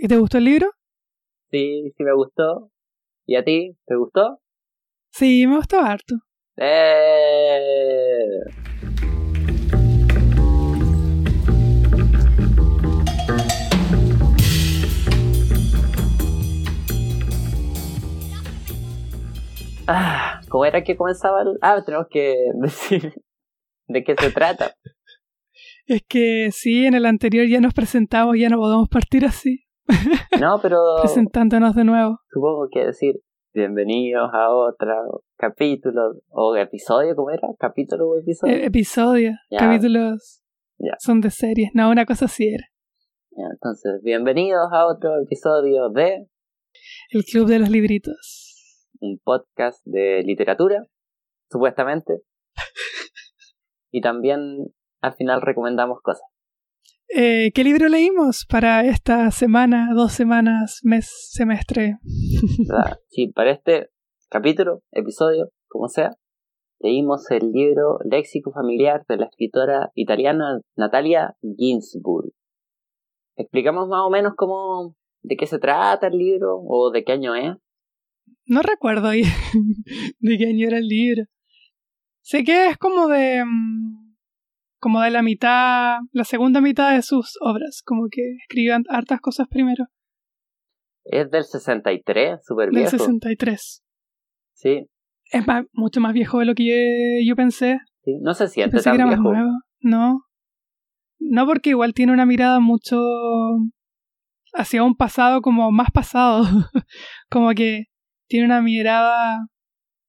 ¿Y te gustó el libro? Sí, sí me gustó. ¿Y a ti? ¿Te gustó? Sí, me gustó harto. ¡Eh! Ah, ¿cómo era que comenzaba el...? Ah, tenemos que decir de qué se trata. Es que sí, en el anterior ya nos presentamos, ya no podemos partir así. No, pero Presentándonos de nuevo. supongo que decir bienvenidos a otro capítulo o episodio, ¿cómo era? ¿Capítulo o episodio? Eh, episodios, Ya. capítulos Ya. son de series. No, una cosa así era. Ya, entonces, bienvenidos a otro episodio de El Club de los Libritos. un podcast de literatura, supuestamente. y también al final recomendamos cosas. Eh, ¿Qué libro leímos para esta semana, dos semanas, mes, semestre? ¿verdad? Sí, para este capítulo, episodio, como sea, leímos el libro Léxico Familiar de la escritora italiana Natalia Ginsburg. ¿Explicamos más o menos cómo, de qué se trata el libro o de qué año es? No recuerdo de qué año era el libro. Sé que es como de. Como de la mitad, la segunda mitad de sus obras, como que escriban hartas cosas primero, Es del 63, súper del viejo. 63. Sí, Es más, mucho más viejo de lo que yo, yo pensé. sí, no se siente pensé que tan era más viejo. nuevo. No. No, porque igual tiene una mirada mucho hacia un pasado como más pasado. como que tiene una mirada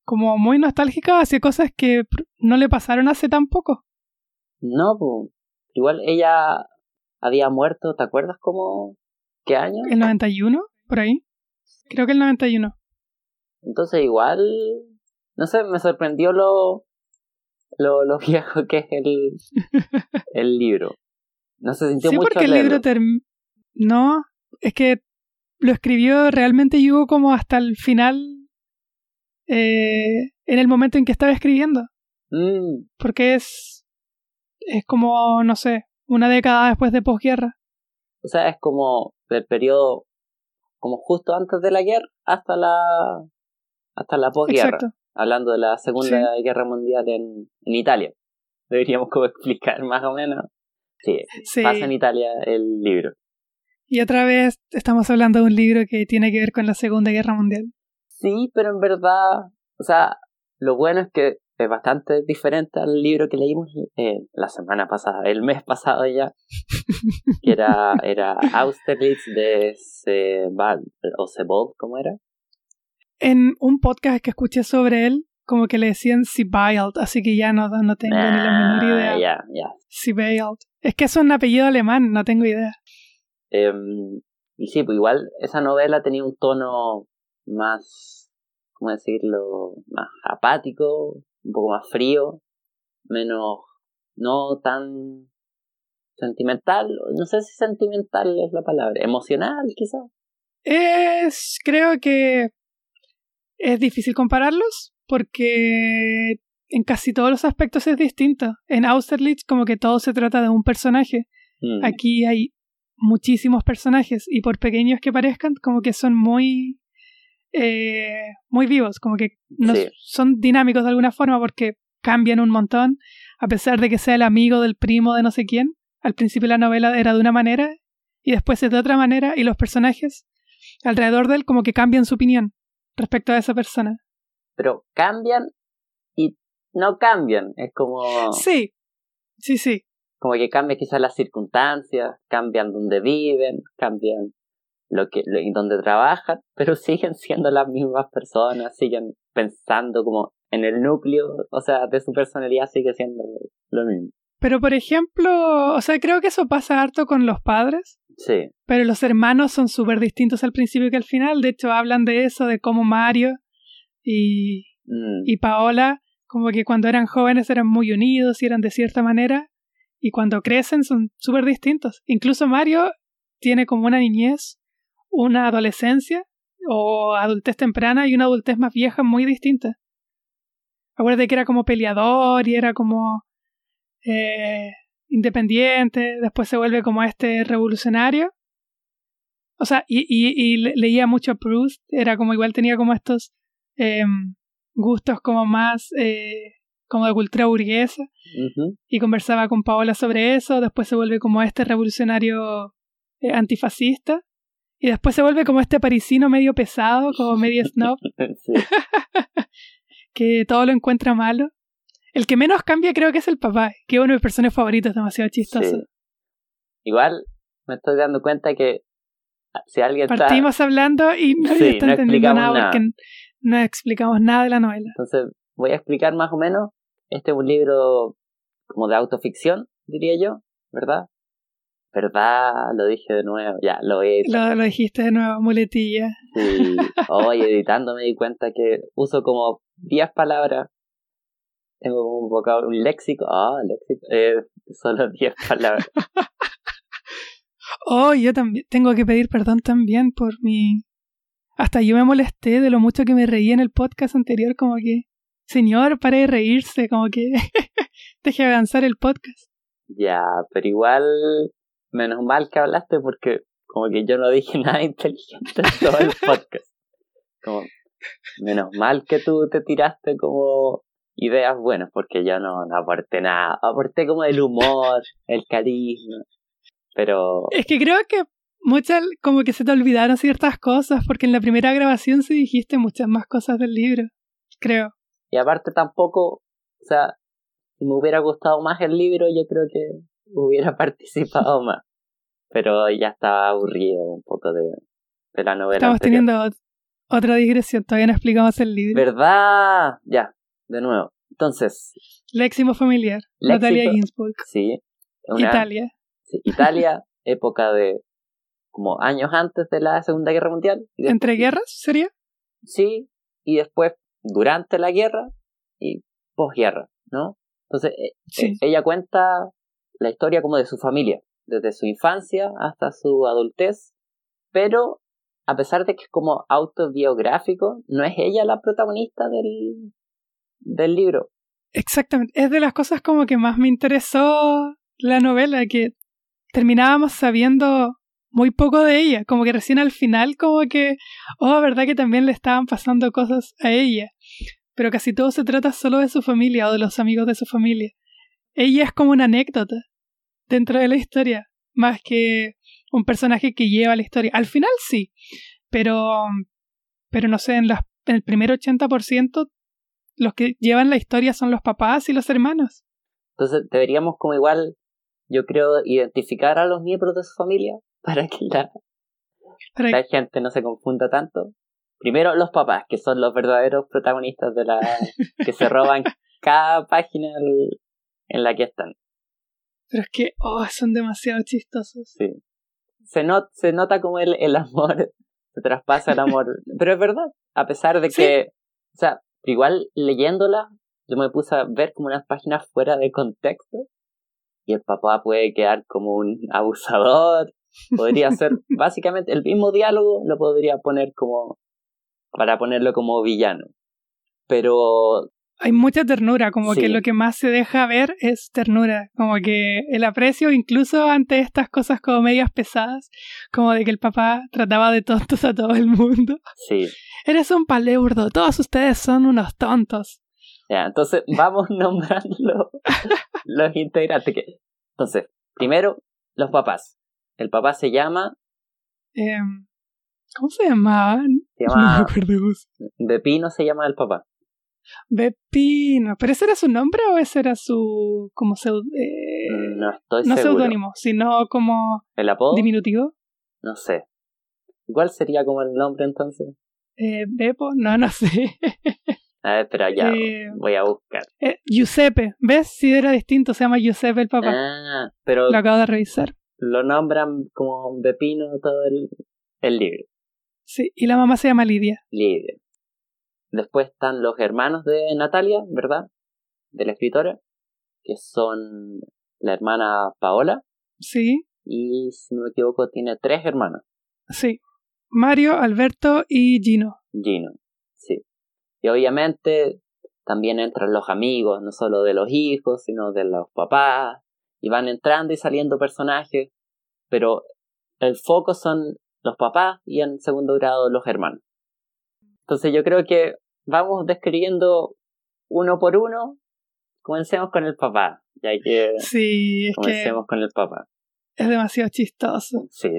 como muy nostálgica hacia cosas que no le pasaron hace tan poco. No, pues, igual ella había muerto, ¿te acuerdas cómo? ¿Qué año? ¿El 91? ¿Por ahí? Creo que el 91. Entonces igual, no sé, me sorprendió lo, lo, lo viejo que es el, el libro. No se sintió Sí, mucho porque el leerlo. libro term- No, es que lo escribió realmente llegó como hasta el final, eh, en el momento en que estaba escribiendo. Mm, porque es es como no sé una década después de posguerra o sea, es como del periodo, como justo antes de la guerra hasta la hasta la posguerra. exacto Hablando de la Segunda Guerra Mundial en, en Italia. Deberíamos como explicar más o menos. Sí, sí pasa en Italia el libro. y otra vez estamos hablando de un libro que tiene que ver con la Segunda Guerra Mundial Sí, pero en verdad, o sea, lo bueno es que es bastante diferente al libro que leímos eh, la semana pasada, el mes pasado ya, que era, era Austerlitz de Sebald, o Sebald, ¿cómo era? en un podcast que escuché sobre él como que le decían Sibyld así que ya no, no tengo ni la menor Ah, idea Ya, ya. Sibyld es que es un apellido alemán no tengo idea Em, y sí, pues igual esa novela tenía un tono más, ¿cómo decirlo? Más apático, un poco más frío, menos, no tan sentimental, no sé si sentimental es la palabra, emocional quizás. Es, creo que es difícil compararlos porque en casi todos los aspectos es distinto. En Austerlitz como que todo se trata de un personaje. Mm, Aquí hay muchísimos personajes y por pequeños que parezcan como que son muy eh, muy vivos, como que no Sí. son dinámicos de alguna forma porque cambian un montón a pesar de que sea el amigo del primo de no sé quién. Al principio la novela era de una manera y después es de otra manera y los personajes alrededor de él como que cambian su opinión respecto a esa persona. Pero cambian y no cambian, es como, Sí, sí, sí. como que cambian quizás las circunstancias, cambian donde viven, cambian lo que lo, y donde trabajan, pero siguen siendo las mismas personas, siguen pensando como en el núcleo, o sea, de su personalidad sigue siendo lo mismo. Pero por ejemplo, o sea, creo que eso pasa harto con los padres. Sí, Pero los hermanos son súper distintos al principio que al final. De hecho, hablan de eso, de cómo Mario y, Mm, y Paola, como que cuando eran jóvenes eran muy unidos y eran de cierta manera. Y cuando crecen son súper distintos. Incluso Mario tiene como una niñez, una adolescencia o adultez temprana y una adultez más vieja muy distinta. Acuérdate que era como peleador y era como eh, independiente, después se vuelve como este revolucionario. O sea, y, y, y leía mucho Proust, era como igual tenía como estos eh, gustos como más eh, como de cultura burguesa y conversaba con Paola sobre eso, después se vuelve como este revolucionario eh, antifascista y después se vuelve como este parisino medio pesado, como medio snob, que todo lo encuentra malo. El que menos cambia creo que es el papá, que es uno de mis personajes favoritos, demasiado chistoso. Igual me estoy dando cuenta que si alguien Partimos hablando y no está entendiendo nada, porque no explicamos nada de la novela. Entonces voy a explicar más o menos. Este es un libro como de autoficción, diría yo, ¿verdad? ¿Verdad? Lo dije de nuevo, ya, lo he lo, lo, dijiste de nuevo, muletilla. Sí, hoy editando me di cuenta que uso como 10 palabras. Tengo como un vocabulario, un léxico. Ah, léxico. Eh, solo 10 palabras. oh, yo también tengo que pedir perdón también por mi. Hasta yo me molesté de lo mucho que me reí en el podcast anterior, como que. Señor, pare de reírse, como que. deje avanzar el podcast. Ya, pero igual menos mal que hablaste porque como que yo no dije nada inteligente en todo el podcast. Como, menos mal que tú te tiraste como ideas buenas porque yo no, no aporté nada. Aporté como el humor, el carisma. Pero... Es que creo que muchas, como que se te olvidaron ciertas cosas porque en la primera grabación sí dijiste muchas más cosas del libro, creo. Y aparte tampoco, o sea, si me hubiera gustado más el libro, yo creo que hubiera participado más. Pero ya estaba aburrido un poco de, de la novela. Estamos teniendo otra digresión, todavía no explicamos el libro. ¿Verdad? Ya, de nuevo. Entonces. Léximo familiar. Natalia Ginsburg. Sí. Italia. Sí, Italia, época de como años antes de la Segunda Guerra Mundial. ¿Entre guerras sería? Sí, y después durante la guerra y posguerra, ¿no? Entonces, eh, eh, ella cuenta la historia como de su familia, desde su infancia hasta su adultez, pero a pesar de que es como autobiográfico, no es ella la protagonista del, del libro. Exactamente, es de las cosas como que más me interesó la novela, que terminábamos sabiendo muy poco de ella, como que recién al final como que, oh, verdad que también le estaban pasando cosas a ella, pero casi todo se trata solo de su familia o de los amigos de su familia. Ella es como una anécdota dentro de la historia, más que un personaje que lleva la historia. Al final sí, pero, pero no sé, en, las, en el primer 80% los que llevan la historia son los papás y los hermanos. Entonces deberíamos como igual, yo creo, identificar a los miembros de su familia para que la, la gente no se confunda tanto. Primero los papás, que son los verdaderos protagonistas de la... que se roban cada página en la que están. Pero es que, oh, son demasiado chistosos. Sí. Se, se nota como el, el amor, se traspasa el amor. Pero es verdad, a pesar de que, o sea, igual leyéndola, yo me puse a ver como unas páginas fuera de contexto y el papá puede quedar como un abusador. Podría ser básicamente el mismo diálogo, lo podría poner como para ponerlo como villano. Pero hay mucha ternura, como que lo que más se deja ver es ternura, como que el aprecio incluso ante estas cosas como medias pesadas, como de que el papá trataba de tontos a todo el mundo. Sí. Eres un paleurdo, todos ustedes son unos tontos. Ya, entonces vamos nombrando los integrantes. Entonces, primero, los papás. El papá se llama... Em, ¿Cómo se llamaban? Se llama... De Pino se llama el papá. Bepino. ¿Pero ese era su nombre o ese era su. como eh, no estoy No seudónimo, sino como. ¿El apodo? ¿Diminutivo? No sé. ¿Cuál sería como el nombre entonces? Eh, Beppo, no, no sé. a ver, pero ya eh, voy a buscar. Eh, Giuseppe, ¿ves? Si era distinto, se llama Giuseppe el papá. Ah, pero. Lo acabo de revisar. Lo nombran como Bepino todo el, el libro. Sí, y la mamá se llama Lidia. Lidia. Después están los hermanos de Natalia, ¿verdad? De la escritora, que son la hermana Paola. Sí. Y si no me equivoco, tiene tres hermanos. Sí. Mario, Alberto y Gino. Gino, sí. Y obviamente también entran los amigos, no solo de los hijos, sino de los papás. Y van entrando y saliendo personajes. Pero el foco son los papás y en segundo grado los hermanos. Entonces yo creo que vamos describiendo uno por uno. Comencemos con el papá, ya que sí, es comencemos con el papá. Es demasiado chistoso. Sí.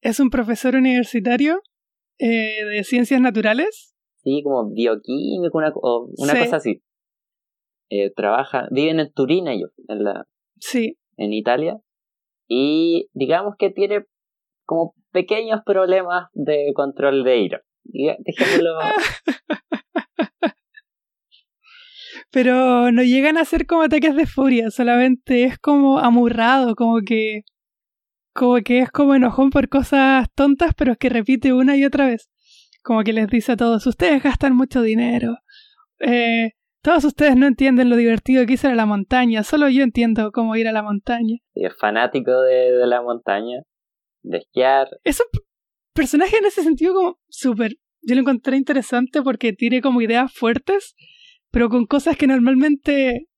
Es un profesor universitario eh, de ciencias naturales. Sí, como bioquímico, una, una cosa así. Eh, trabaja, viven en Turín ellos, en la, sí. en Italia, y digamos que tiene como pequeños problemas de control de ira. Dejémoslo. Pero no llegan a ser como ataques de furia, solamente es como amurrado, como que. como que es como enojón por cosas tontas, pero es que repite una y otra vez. Como que les dice a todos, ustedes gastan mucho dinero. Eh, todos ustedes no entienden lo divertido que es ir a la montaña, solo yo entiendo cómo ir a la montaña. Y es fanático de, de la montaña, de esquiar. Es un personaje en ese sentido como súper... Yo lo encontré interesante porque tiene como ideas fuertes, pero con cosas que normalmente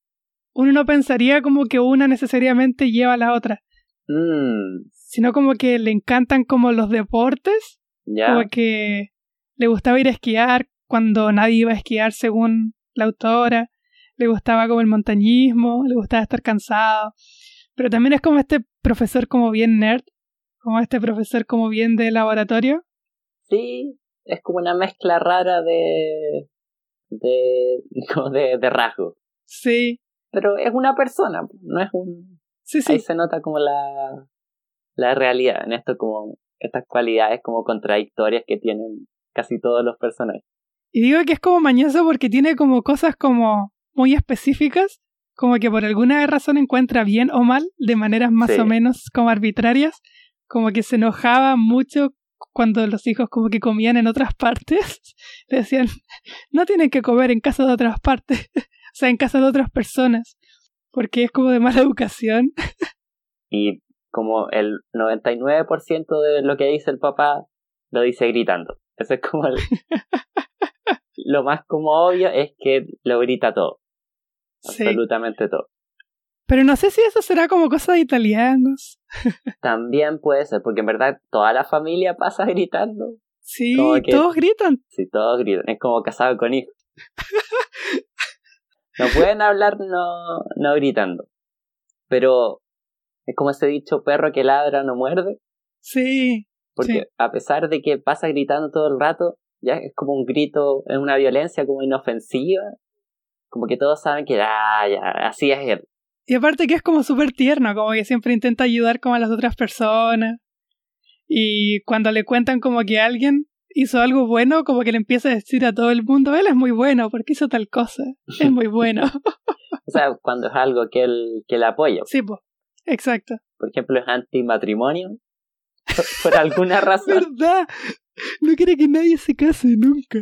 uno no pensaría como que una necesariamente lleva a la otra. Mm. Sino como que le encantan como los deportes. Como que le gustaba ir a esquiar cuando nadie iba a esquiar según la autora, le gustaba como el montañismo, le gustaba estar cansado, pero también es como este profesor como bien nerd, como este profesor como bien de laboratorio. Sí, es como una mezcla rara de de como de, de rasgo. Sí. Pero es una persona, no es un Sí, sí. ahí se nota como la la realidad en esto como estas cualidades como contradictorias que tienen casi todos los personajes. Y digo que es como mañoso porque tiene como cosas como muy específicas, como que por alguna razón encuentra bien o mal, de maneras más Sí. o menos como arbitrarias, como que se enojaba mucho cuando los hijos como que comían en otras partes. Le decían, no tienen que comer en casa de otras partes, o sea, en casa de otras personas, porque es como de mala educación. Y como el 99% de lo que dice el papá lo dice gritando. Eso es como el... lo más como obvio es que lo grita todo. Sí. Absolutamente todo. Pero no sé si eso será como cosa de italianos. También puede ser, porque en verdad toda la familia pasa gritando. Sí, que- todos gritan. Si todos gritan, es como casado con hijos. No pueden hablar no, no gritando. Pero es como ese dicho perro que ladra no muerde. Sí, Porque Sí. a pesar de que pasa gritando todo el rato, ya es como un grito, es una violencia como inofensiva. Como que todos saben que ah, ya, así es él. Y aparte que es como súper tierno, como que siempre intenta ayudar como a las otras personas. Y cuando le cuentan como que alguien hizo algo bueno, como que le empieza a decir a todo el mundo, él es muy bueno, porque hizo tal cosa. Es muy bueno. O sea, cuando es algo que él, que él apoya. sí, pues. Exacto. Por ejemplo, es antimatrimonio. Por, por alguna razón ¿Verdad? No quiere que nadie se case nunca.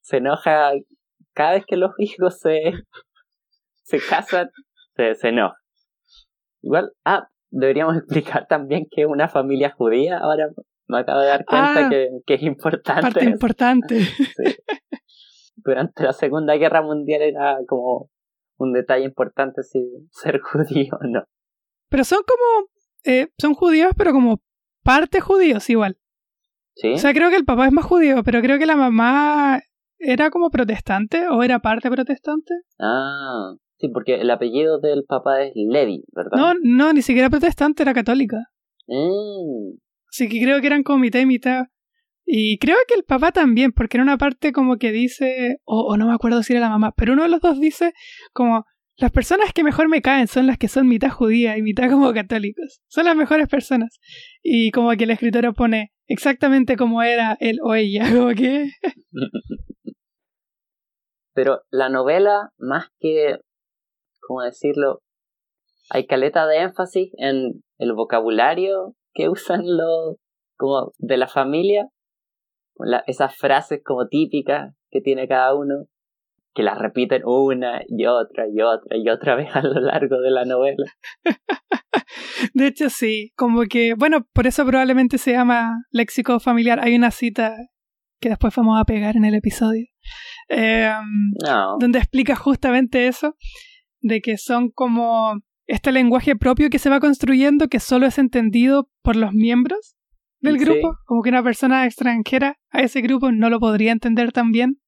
se enoja cada vez que los hijos se, se casan, se, se enoja. Igual, ah, deberíamos explicar también que es una familia judía. Ahora me acabo de dar cuenta Ah. que, que es importante. Parte importante. Sí. Durante la Segunda Guerra Mundial era como un detalle importante si ser judío o no. Pero son como, eh, son judíos, pero como parte judíos igual. ¿Sí? O sea, creo que el papá es más judío, pero creo que la mamá era como protestante o era parte protestante. Ah, sí, porque el apellido del papá es Levi, ¿verdad? No, no, ni siquiera protestante, era católica. Mm, Así que creo que eran como mitad y mitad. Y creo que el papá también, porque en una parte como que dice, o, o no me acuerdo si era la mamá, pero uno de los dos dice como, las personas que mejor me caen son las que son mitad judía y mitad como católicos. Son las mejores personas. Y como que el escritor pone exactamente como era él o ella, como que... Pero la novela, más que, ¿cómo decirlo? Hay caleta de énfasis en el vocabulario que usan los, como de la familia, la- esas frases como típicas que tiene cada uno, que las repiten una y otra y otra y otra vez a lo largo de la novela. De hecho, sí, como que, bueno, por eso probablemente se llama léxico familiar. Hay una cita que después vamos a pegar en el episodio, eh, No, donde explica justamente eso, de que son como este lenguaje propio que se va construyendo que solo es entendido por los miembros del grupo, como que una persona extranjera a ese grupo no lo podría entender tan bien,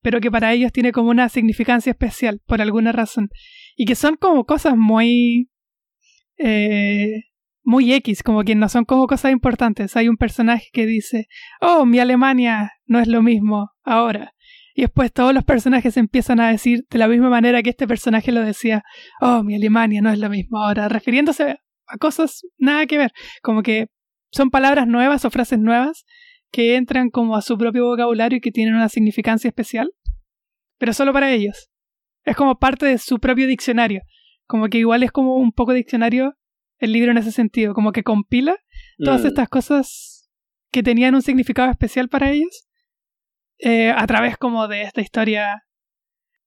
pero que para ellos tiene como una significancia especial por alguna razón y que son como cosas muy eh, muy X, como que no son como cosas importantes. Hay un personaje que dice, oh, mi Alemania no es lo mismo ahora. Y después todos los personajes empiezan a decir de la misma manera que este personaje lo decía, oh, mi Alemania no es lo mismo ahora, refiriéndose a cosas nada que ver, como que son palabras nuevas o frases nuevas que entran como a su propio vocabulario y que tienen una significancia especial, pero solo para ellos. Es como parte de su propio diccionario, como que igual es como un poco diccionario el libro en ese sentido, como que compila todas mm. estas cosas que tenían un significado especial para ellos eh, a través como de esta historia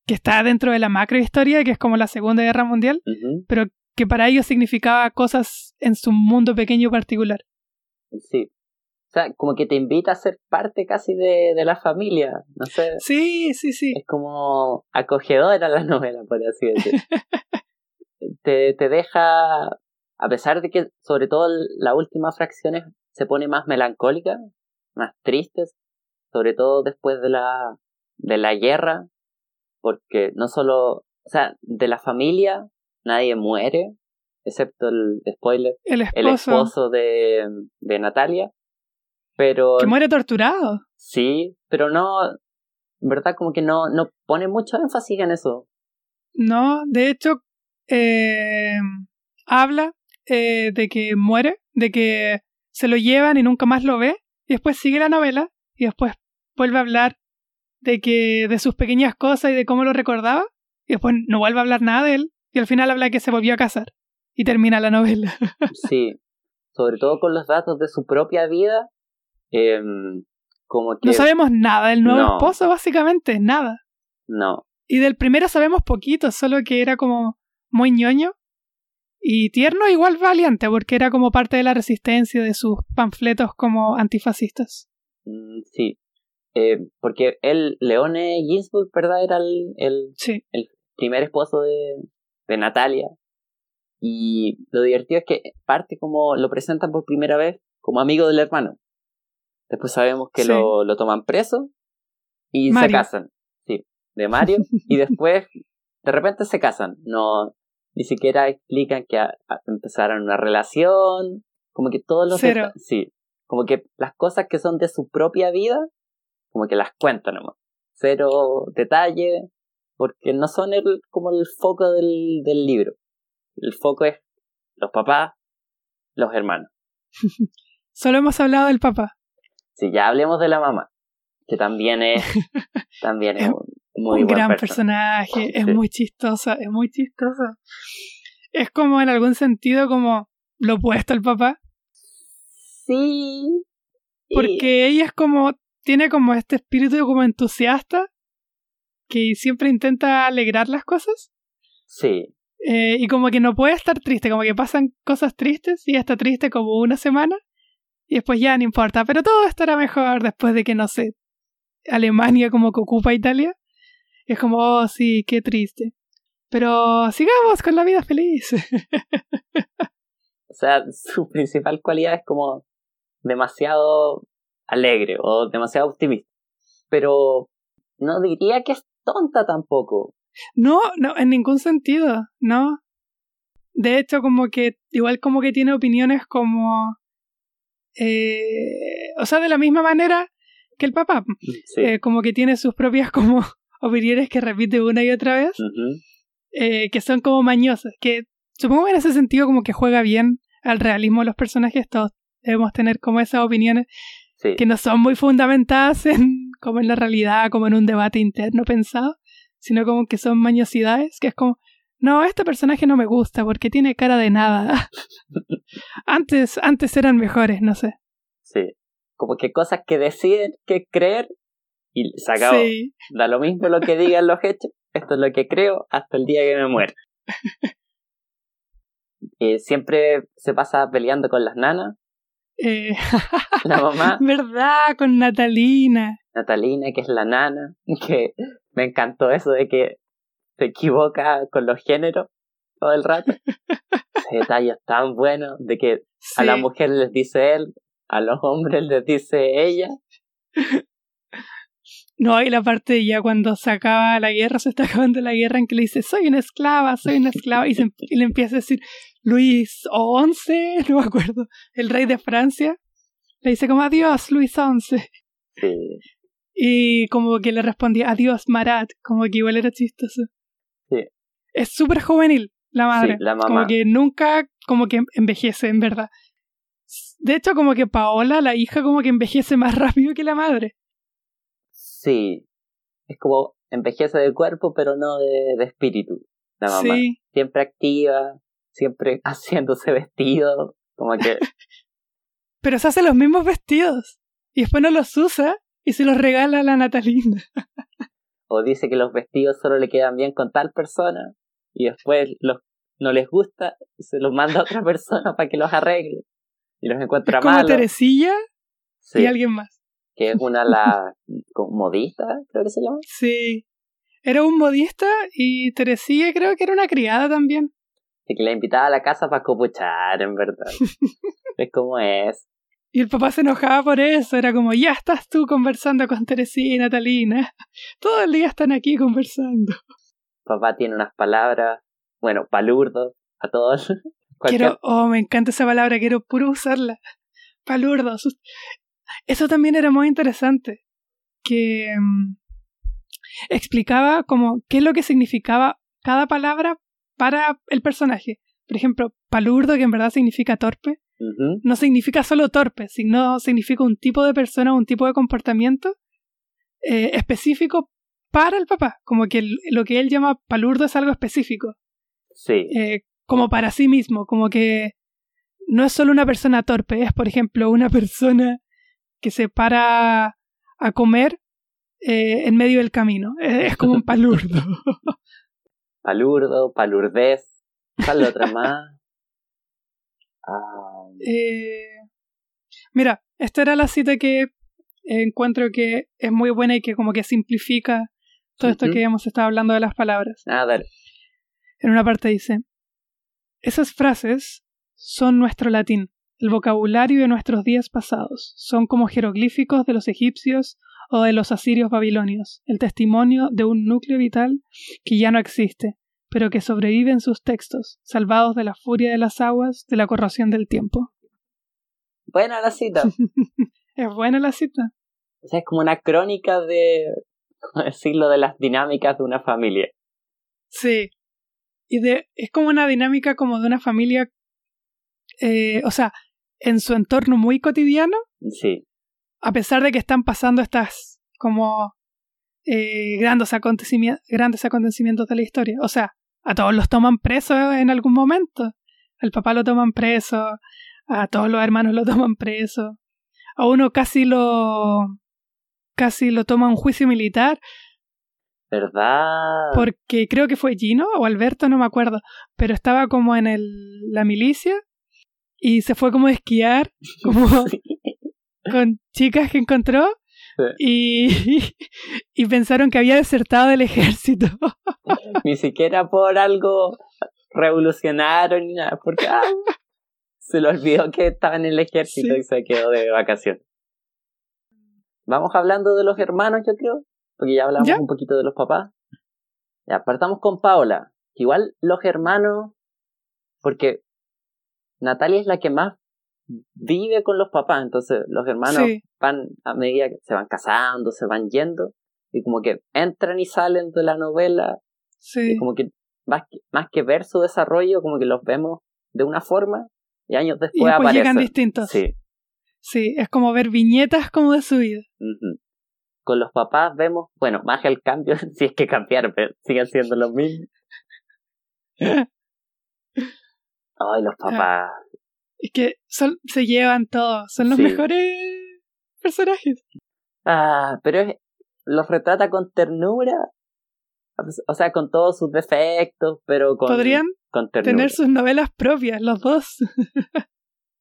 que está dentro de la macrohistoria, que es como la Segunda Guerra Mundial, pero que para ellos significaba cosas en su mundo pequeño particular. Sí. O sea, como que te invita a ser parte casi de, de la familia, no sé. Sí, sí, sí. Es como acogedora la novela, por así decirlo. te, te deja a pesar de que sobre todo la última fracciones se pone más melancólica, más tristes, sobre todo después de la, de la guerra, porque no solo, o sea, de la familia nadie muere, excepto el spoiler, el esposo, de, de Natalia, pero... Que muere torturado. Sí, pero no, en verdad como que no, no pone mucho énfasis en eso. No, de hecho, eh, habla eh, de que muere, de que se lo llevan y nunca más lo ve, y después sigue la novela, y después vuelve a hablar de que de sus pequeñas cosas y de cómo lo recordaba, y después no vuelve a hablar nada de él, y al final habla de que se volvió a casar, y termina la novela. sí, sobre todo con los datos de su propia vida, em, como que... No sabemos nada del nuevo esposo, básicamente, nada. No. Y del primero sabemos poquito, solo que era como muy ñoño y tierno igual valiente, porque era como parte de la resistencia de sus panfletos como antifascistas. Mm, sí, eh, porque él, Leone Ginsburg, ¿verdad? Era el, el, el primer esposo de, de Natalia. Y lo divertido es que parte como lo presentan por primera vez como amigo del hermano. Después sabemos que lo, lo, toman preso y se casan. Sí, de Mario. y después, de repente se casan. No, ni siquiera explican que empezaron una relación, como que todos los... Cero. Sí, como que las cosas que son de su propia vida, como que las cuentan nomás. Cero detalle, porque no son el, como el foco del, del libro. El foco es los papás, los hermanos. Solo hemos hablado del papá. Sí, ya hablemos de la mamá, que también es, también es un, un gran personaje, es muy chistosa, es muy chistosa. Es como en algún sentido como lo opuesto al papá. Sí. Porque ella es como, tiene como este espíritu como entusiasta que siempre intenta alegrar las cosas. Sí. Eh, y como que no puede estar triste, como que pasan cosas tristes y está triste como una semana y después ya no importa, pero todo estará mejor después de que, no sé, Alemania como que ocupa Italia es como, oh, sí, qué triste. Pero sigamos con la vida feliz. o sea, su principal cualidad es como demasiado alegre o demasiado optimista. Pero no diría que es tonta tampoco. No, no, en ningún sentido, no. De hecho, como que, igual como que tiene opiniones como... Eh, o sea, de la misma manera que el papá. Eh, como que tiene sus propias como opiniones que repite una y otra vez, eh, que son como mañosas, que supongo que en ese sentido como que juega bien al realismo de los personajes, todos debemos tener como esas opiniones que no son muy fundamentadas en como en la realidad, como en un debate interno pensado, sino como que son mañosidades, que es como, no, este personaje no me gusta porque tiene cara de nada. antes, antes eran mejores, no sé. Sí, como que cosas que deciden que creer y se acabó. Da lo mismo lo que digan los hechos, esto es lo que creo hasta el día que me muera. Eh, siempre se pasa peleando con las nanas. Eh, la mamá. ¿Verdad? Con Natalina. Natalina, que es la nana, que me encantó eso de que se equivoca con los géneros todo el rato. Ese detalle es tan bueno de que a la mujer les dice él, a los hombres les dice ella. No, y la parte ya cuando se acaba la guerra, se está acabando la guerra, en que le dice, soy una esclava, soy una esclava, y, se, y le empieza a decir, Luis XI, no me acuerdo, el rey de Francia, le dice como, adiós, Luis XI. Sí. Y como que le respondía, adiós, Marat, como que igual era chistoso. Sí. Es súper juvenil, la madre. Sí, la mamá. Como que nunca, como que envejece, en verdad. De hecho, como que Paola, la hija, como que envejece más rápido que la madre. Sí. Es como envejece de cuerpo, pero no de, de espíritu. La mamá. Sí. Siempre activa, siempre haciéndose vestido. Como que. Pero se hace los mismos vestidos. Y después no los usa y se los regala a la Natalina. o dice que los vestidos solo le quedan bien con tal persona. Y después los, no les gusta y se los manda a otra persona para que los arregle. Y los encuentra Es como malos. Teresilla Sí, y alguien más. Que es una la modista, creo que se llama. Sí. Era un modista y Teresilla creo que era una criada también. Y que la invitaba a la casa para copuchar, en verdad. es como es. Y el papá se enojaba por eso. Era como, ya estás tú conversando con Teresilla y Natalina. Todo el día están aquí conversando. Papá tiene unas palabras, bueno, palurdos, a todos. Cualquier- Quiero, oh, me encanta esa palabra, quiero puro usarla. Palurdo. Eso también era muy interesante. Que mm, explicaba como qué es lo que significaba cada palabra para el personaje. Por ejemplo, palurdo, que en verdad significa torpe, no significa solo torpe, sino significa un tipo de persona, un tipo de comportamiento eh, específico para el papá. Como que el- lo que él llama palurdo es algo específico Sí, eh, como para sí mismo, como que no es solo una persona torpe, es por ejemplo una persona que se para a comer eh, en medio del camino, es como un palurdo. palurdo, palurdez. ¿Cuál otra más? Ah, Eh, mira, esta era la cita que encuentro que es muy buena y que como que simplifica todo esto que hemos estado hablando de las palabras. ah, dale. En una parte dice, esas frases son nuestro latín, el vocabulario de nuestros días pasados, son como jeroglíficos de los egipcios o de los asirios babilonios, el testimonio de un núcleo vital que ya no existe, pero que sobrevive en sus textos, salvados de la furia de las aguas, de la corrosión del tiempo. Buena la cita. Es buena la cita. O sea, es como una crónica de, ¿cómo decirlo?, de las dinámicas de una familia. Sí. Y de, es como una dinámica como de una familia, eh, o sea, en su entorno muy cotidiano, Sí, a pesar de que están pasando estas como eh, grandes, acontecimientos, grandes acontecimientos de la historia. O sea, a todos los toman presos en algún momento. Al papá lo toman preso, a todos los hermanos lo toman preso. A uno casi lo casi lo toma un juicio militar ¿verdad? porque creo que fue Gino o Alberto, no me acuerdo, pero estaba como en el, la milicia y se fue como a esquiar como Sí. con chicas que encontró y, y pensaron que había desertado del ejército. Ni siquiera por algo revolucionario ni nada, porque ah, se le olvidó que estaba en el ejército Sí. y se quedó de vacaciones. Vamos hablando de los hermanos, yo creo, porque ya hablamos ¿Ya? un poquito de los papás. Ya, partamos con Paola. que Igual los hermanos, porque Natalia es la que más vive con los papás, entonces los hermanos Sí. van a medida que se van casando, se van yendo, y como que entran y salen de la novela Sí, y como que más, que más que ver su desarrollo, como que los vemos de una forma y años y después después aparecen. llegan distintos. Sí. Sí, es como ver viñetas como de su vida. ujú. Con los papás vemos, bueno, más el cambio, si es que cambiaron, pero siguen siendo los mismos. Ay, los papás. Es que son, se llevan todos, son los Sí. mejores personajes. Ah, pero es, los retrata con ternura. O sea, con todos sus defectos, pero con, Podrían con tener sus novelas propias, los dos.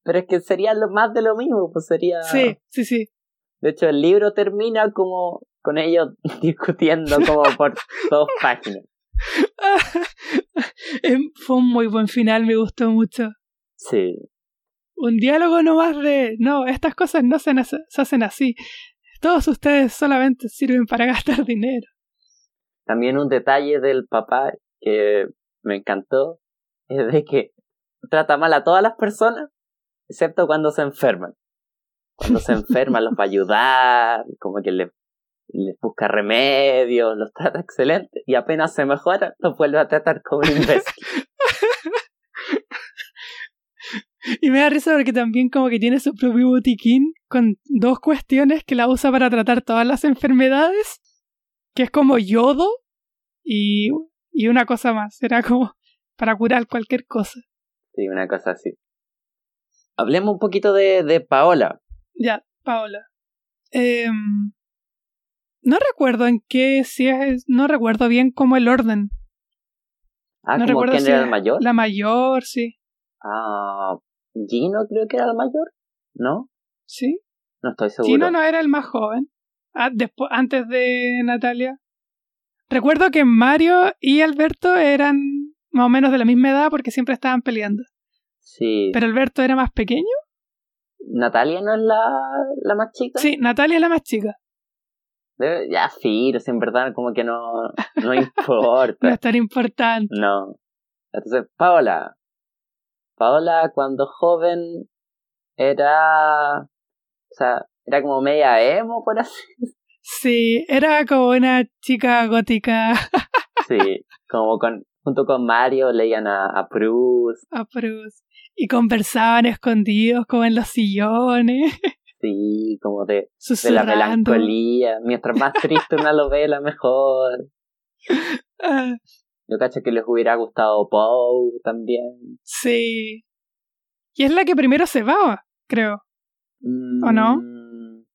Pero es que sería lo más de lo mismo, pues sería... Sí, sí, sí. De hecho, el libro termina como con ellos discutiendo como por dos páginas. Em, Fue un muy buen final, me gustó mucho. Sí. un diálogo no más de, no, estas cosas no se, se hacen así. Todos ustedes solamente sirven para gastar dinero. También un detalle del papá que me encantó es de que trata mal a todas las personas, excepto cuando se enferman. Cuando se enferman los va a ayudar, como que les, busca remedios, los trata excelente, y apenas se mejora, los vuelve a tratar como un imbécil. Y me da risa porque también como que tiene su propio botiquín con dos cuestiones que la usa para tratar todas las enfermedades, que es como yodo y, y una cosa más, era como para curar cualquier cosa. Sí, una cosa así. Hablemos un poquito de, de Paola. Ya, Paola. Em, no recuerdo en qué, si es, no recuerdo bien cómo el orden. Ah, no recuerdo quién era el mayor. La mayor, sí. Ah, Gino creo que era el mayor, ¿no? Sí. No estoy seguro. Gino no era el más joven. Ah, después, antes de Natalia. Recuerdo que Mario y Alberto eran más o menos de la misma edad porque siempre estaban peleando. Sí. Pero Alberto era más pequeño. ¿Natalia no es la, la más chica? Sí, Natalia es la más chica. Ya, sí, en verdad como que no, no importa. no es tan importante. No. Entonces, Paola, Paola cuando joven era, o sea, era como media emo, por así Sí, era como una chica gótica. sí, como con, junto con Mario leían a, a Bruce. A Bruce. Y conversaban escondidos como en los sillones. Sí, como de, de la melancolía. Mientras más triste una novela, mejor. Ah. Yo cacho que les hubiera gustado Poe también. Sí. Y es la que primero se va, creo. ¿O no? Mm,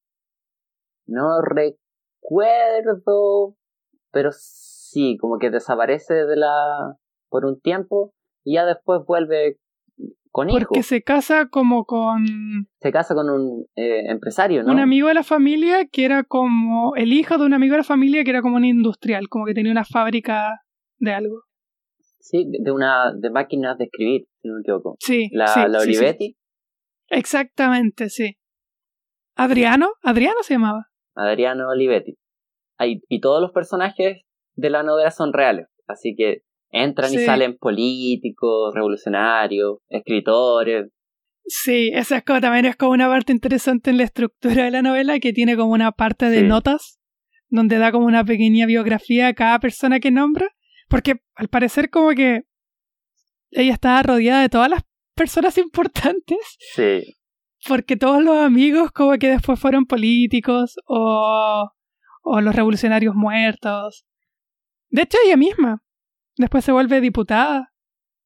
no recuerdo, pero sí, como que desaparece de la por un tiempo y ya después vuelve con hijos. Porque se casa como con... Se casa con un eh, empresario, ¿no? Un amigo de la familia que era como el hijo de un amigo de la familia que era como un industrial, como que tenía una fábrica de algo. Sí, de una de máquinas de escribir, si no me equivoco. Sí. La, la Olivetti. Exactamente, sí. Adriano, Adriano se llamaba. Adriano Olivetti. y todos los personajes de la novela son reales, así que entran y salen políticos, revolucionarios, escritores. Sí, esa es como, también es como una parte interesante en la estructura de la novela que tiene como una parte de notas donde da como una pequeña biografía a cada persona que nombra porque al parecer como que ella estaba rodeada de todas las personas importantes. Sí. Porque todos los amigos como que después fueron políticos o, o los revolucionarios muertos. De hecho, ella misma después se vuelve diputada.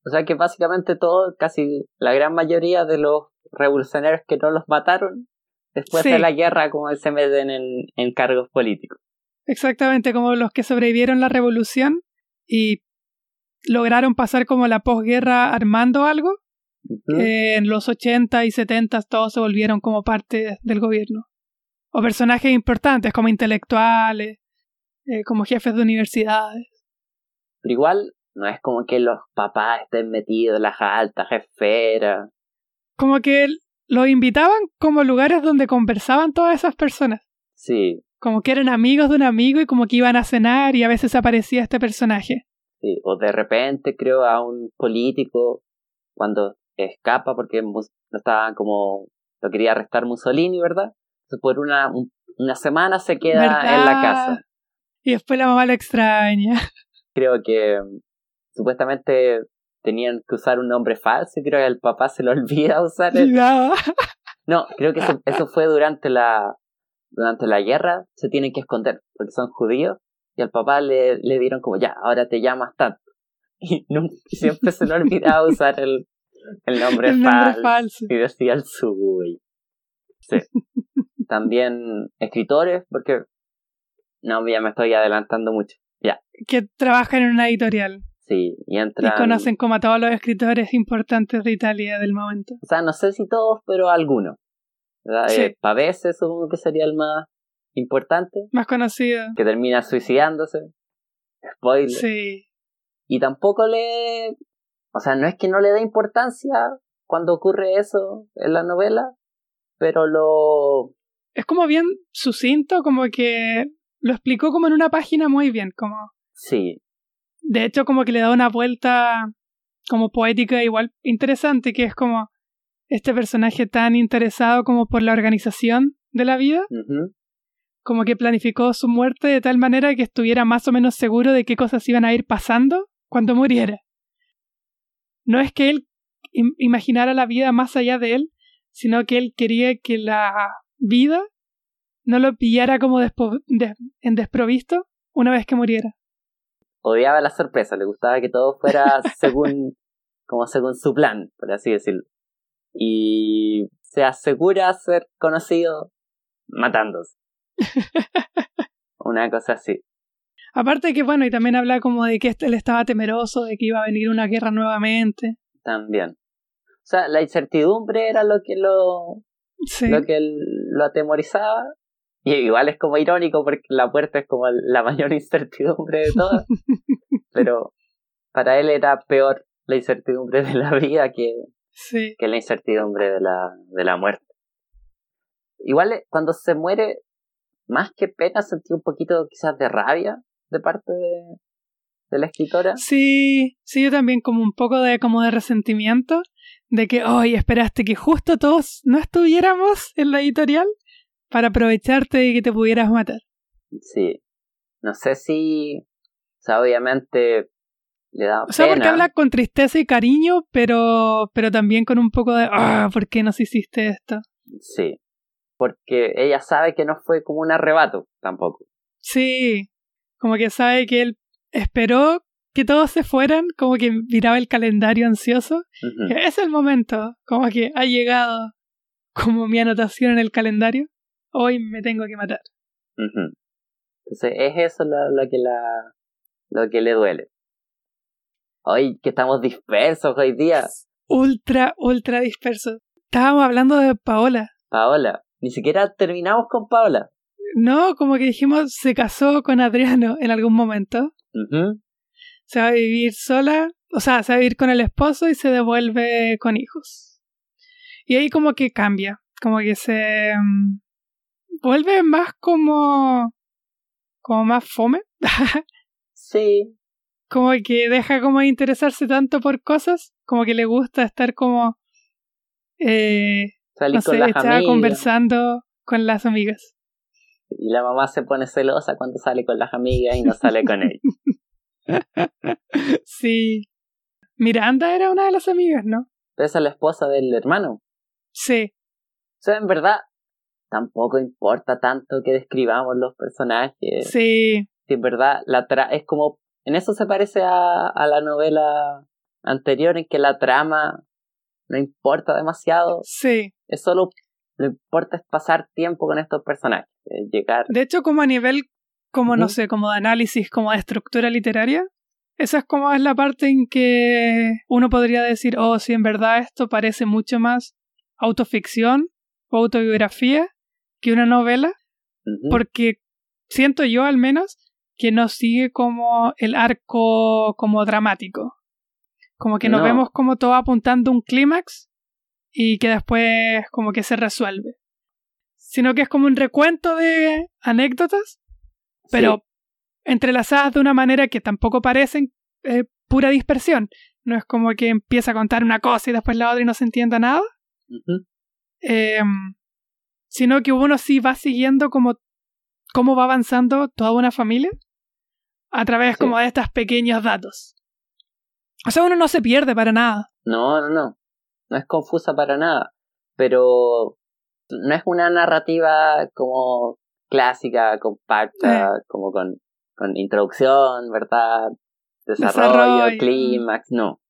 O sea que básicamente todo, casi la gran mayoría de los revolucionarios que no los mataron, después de la guerra como se meten en, en cargos políticos. Exactamente, como los que sobrevivieron la revolución y lograron pasar como la posguerra armando algo. en los 80 y 70 todos se volvieron como parte del gobierno. O personajes importantes como intelectuales, eh, como jefes de universidades. Pero igual no es como que los papás estén metidos en las altas esferas. Como que los invitaban como lugares donde conversaban todas esas personas. Sí, como que eran amigos de un amigo y como que iban a cenar y a veces aparecía este personaje. Sí, o de repente creo a un político cuando escapa porque estaba como lo quería arrestar Mussolini, ¿verdad? Entonces por una, una semana se queda en la casa. Y después la mamá lo extraña. Creo que supuestamente tenían que usar un nombre falso, creo que el papá se lo olvida usar. El... No, creo que eso fue durante la, durante la guerra se tienen que esconder porque son judíos y al papá le, le dieron como ya, ahora te llamas tanto. Y siempre se le olvidaba usar el, el nombre, falso, y decía el suyo. Sí. También escritores, porque no, ya me estoy adelantando mucho. Que trabajan en una editorial. Sí, y entran... Y conocen como a todos los escritores importantes de Italia del momento. O sea, no sé si todos, pero algunos. Sí. Eh, Pavese supongo que sería el más importante. Más conocido. Que termina suicidándose. Spoiler. Sí. Y tampoco le... O sea, no es que no le dé importancia cuando ocurre eso en la novela, pero lo... Es como bien sucinto, como que lo explicó como en una página muy bien, como... Sí. De hecho, como que le da una vuelta como poética igual interesante, que es como este personaje tan interesado como por la organización de la vida, como que planificó su muerte de tal manera que estuviera más o menos seguro de qué cosas iban a ir pasando cuando muriera. No es que él imaginara la vida más allá de él, sino que él quería que la vida no lo pillara como en desprovisto una vez que muriera. Odiaba la sorpresa, le gustaba que todo fuera según, como según su plan, por así decirlo. Y se asegura ser conocido matándose. Una cosa así. Aparte que bueno, y también habla como de que él estaba temeroso de que iba a venir una guerra nuevamente. También. O sea, la incertidumbre era lo que lo, lo que lo atemorizaba. Y igual es como irónico porque la puerta es como la mayor incertidumbre de todas. pero para él era peor la incertidumbre de la vida que, que la incertidumbre de la, de la muerte. Igual eh, cuando se muere, más que pena, sentí un poquito quizás de rabia de parte de, de la escritora. Sí, sí, yo también como un poco de como de resentimiento de que, hoy esperaste que justo todos no estuviéramos en la editorial para aprovecharte de que te pudieras matar. Sí. No sé si, o sea, obviamente le da O sea, porque habla con tristeza y cariño, pero, pero también con un poco de, ah, ¿por qué nos hiciste esto? Sí. Porque ella sabe que no fue como un arrebato tampoco. Sí. Como que sabe que él esperó que todos se fueran, como que miraba el calendario ansioso. Es el momento, como que ha llegado como mi anotación en el calendario. Hoy me tengo que matar. Entonces es eso lo, que la lo que le duele. Hoy que estamos dispersos hoy día. Ultra, ultra dispersos. Estábamos hablando de Paola. Paola. Ni siquiera terminamos con Paola. No, como que dijimos, se casó con Adriano en algún momento. Se va a vivir sola, o sea, se va a vivir con el esposo y se devuelve con hijos. Y ahí como que cambia, como que se mm, vuelve más como como más fome. sí. Como que deja como de interesarse tanto por cosas, como que le gusta estar como eh, no sé, conversando con las amigas. Y la mamá se pone celosa cuando sale con las amigas y no sale con ella. sí. Miranda era una de las amigas, ¿no? Esa es la esposa del hermano. Sí. O sea, en verdad, tampoco importa tanto que describamos los personajes. Sí. Si en verdad la tra es como. En eso se parece a, a la novela anterior, en que la trama no importa demasiado. Sí. Es solo. Lo importa es pasar tiempo con estos personajes. Llegar. De hecho, como a nivel como, no sé, como de análisis, como de estructura literaria. Esa es como es la parte en que uno podría decir, oh, sí, en verdad esto parece mucho más autoficción o autobiografía que una novela, porque siento yo al menos que no sigue como el arco como dramático. Como que nos vemos como todo apuntando un clímax y que después como que se resuelve. Sino que es como un recuento de anécdotas pero entrelazadas de una manera que tampoco parecen eh, pura dispersión. No es como que empieza a contar una cosa y después la otra y no se entienda nada. Sino que uno sí va siguiendo como cómo va avanzando toda una familia a través como de estos pequeños datos. O sea, uno no se pierde para nada. No, no, no. No es confusa para nada. Pero no es una narrativa como clásica, compacta, como con, con introducción, ¿verdad? Desarrollo, clímax, no.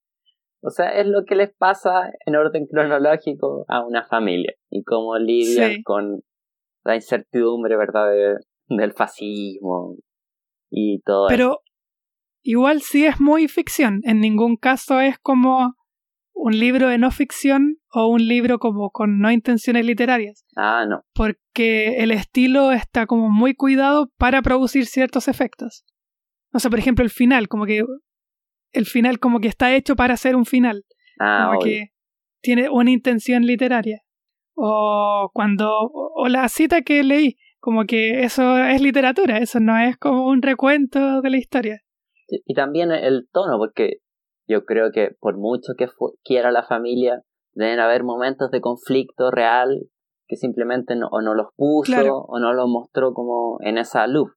O sea, es lo que les pasa en orden cronológico a una familia y cómo lidian con la incertidumbre, ¿verdad? del fascismo y todo Pero igual sí es muy ficción. En ningún caso es como un libro de no ficción o un libro como con no intenciones literarias. Ah, no. Porque el estilo está como muy cuidado para producir ciertos efectos. O sea, por ejemplo, el final, como que el final como que está hecho para ser un final. Ah, como que tiene una intención literaria. O cuando, o la cita que leí, como que eso es literatura, eso no es como un recuento de la historia. Y también el tono, porque yo creo que por mucho que quiera la familia, deben haber momentos de conflicto real que simplemente no, o no los puso o no los mostró como en esa luz.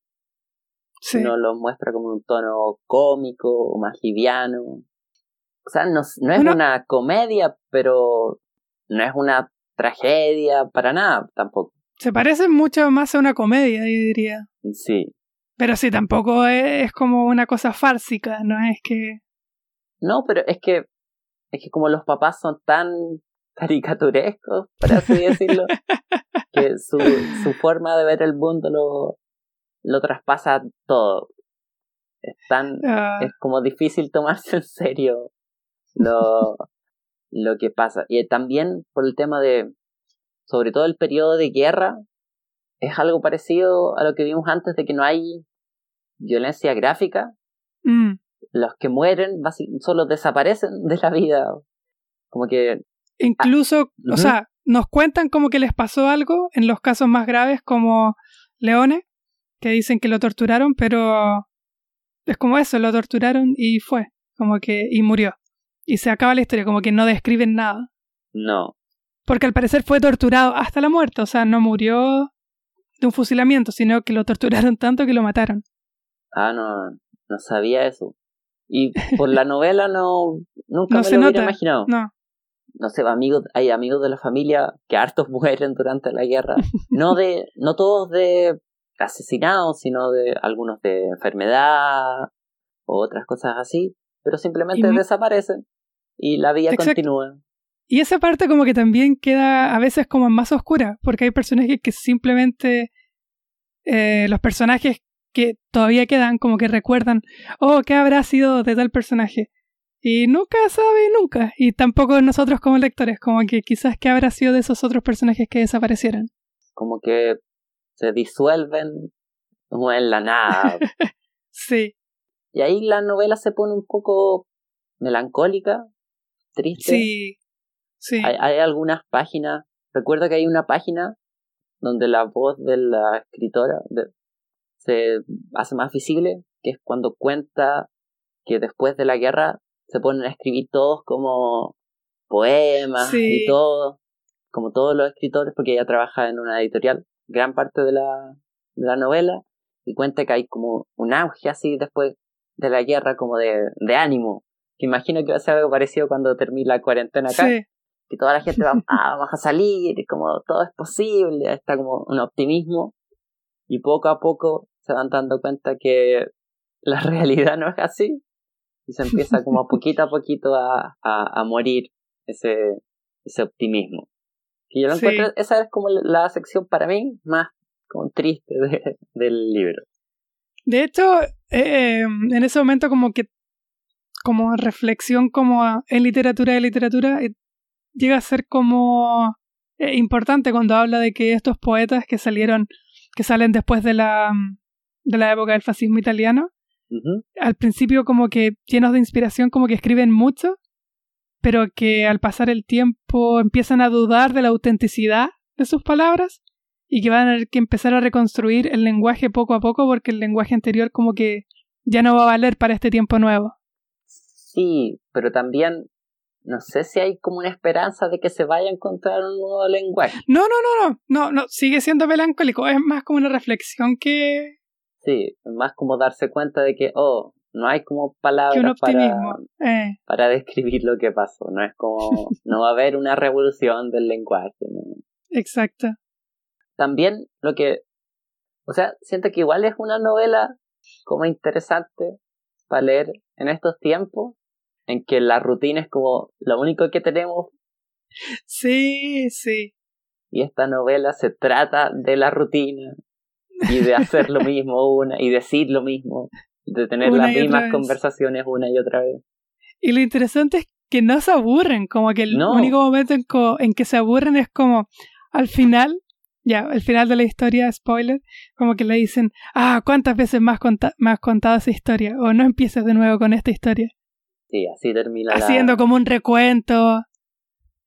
Sino los muestra como un tono cómico o más liviano. O sea, no, no es una comedia, pero no es una tragedia para nada tampoco. Se parece mucho más a una comedia, yo diría. Sí. Pero sí, tampoco es, como una cosa fársica, no es que... No, pero es que es que como los papás son tan caricaturescos, por así decirlo, que su, su forma de ver el mundo lo, lo traspasa todo. Es tan, ah. es como difícil tomarse en serio lo, lo que pasa. Y también por el tema de, sobre todo el periodo de guerra, es algo parecido a lo que vimos antes de que no hay violencia gráfica. Mm. Los que mueren solo desaparecen de la vida. Como que... Incluso, o sea, nos cuentan como que les pasó algo en los casos más graves como Leone, que dicen que lo torturaron, pero es como eso, lo torturaron y fue, como que, y murió. Y se acaba la historia, como que no describen nada. No. Porque al parecer fue torturado hasta la muerte, o sea, no murió de un fusilamiento, sino que lo torturaron tanto que lo mataron. Ah, no, no sabía eso. Y por la novela no, nunca me lo hubiera imaginado. No. No sé, amigos, hay amigos de la familia que hartos mueren durante la guerra. No de, no todos de asesinados, sino de algunos de enfermedad o otras cosas así, pero simplemente desaparecen y la vida continúa. Y esa parte como que también queda a veces como más oscura, porque hay personajes que simplemente eh, los personajes que todavía quedan como que recuerdan, oh, ¿qué habrá sido de tal personaje? Y nunca sabe nunca, y tampoco nosotros como lectores, como que quizás qué habrá sido de esos otros personajes que desaparecieron. Como que se disuelven como en la nada. sí. Y ahí la novela se pone un poco melancólica, triste. Sí, sí. Hay, algunas páginas, recuerdo que hay una página donde la voz de la escritora se hace más visible, que es cuando cuenta que después de la guerra se ponen a escribir todos como poemas y todo, como todos los escritores, porque ella trabaja en una editorial, gran parte de la, de la novela, y cuenta que hay como un auge así después de la guerra, como de, de ánimo, que imagino que va a ser algo parecido cuando termine la cuarentena acá. Que toda la gente va, ah, vamos a salir, como todo es posible, está como un optimismo. Y poco a poco se van dando cuenta que la realidad no es así y se empieza como poquito a poquito a, a, morir ese, ese optimismo. Que yo lo encuentro, esa es como la sección para mí más como triste del libro. De hecho, eh, en ese momento como que como reflexión como en literatura de literatura eh, llega a ser como eh, importante cuando habla de que estos poetas que salieron que salen después de la de la época del fascismo italiano. Al principio como que llenos de inspiración, como que escriben mucho, pero que al pasar el tiempo empiezan a dudar de la autenticidad de sus palabras y que van a tener que empezar a reconstruir el lenguaje poco a poco porque el lenguaje anterior como que ya no va a valer para este tiempo nuevo. Sí, pero también no sé si hay como una esperanza de que se vaya a encontrar un nuevo lenguaje. No, no, no, no, no, no, sigue siendo melancólico, es más como una reflexión que, Sí, más como darse cuenta de que, oh, no hay como palabras para, eh. para describir lo que pasó. No es como, no va a haber una revolución del lenguaje. Exacto. También lo que, o sea, siento que igual es una novela como interesante para leer en estos tiempos en que la rutina es como lo único que tenemos. Sí, sí. Y esta novela se trata de la rutina, y de hacer lo mismo una y decir lo mismo, de tener las mismas conversaciones una y otra vez. Y lo interesante es que no se aburren, como que el único momento en, que se aburren es como al final, ya, al final de la historia, spoiler, como que le dicen, ah, ¿cuántas veces más, más contado esa historia? O no empieces de nuevo con esta historia. Sí, así termina. Haciendo como un recuento.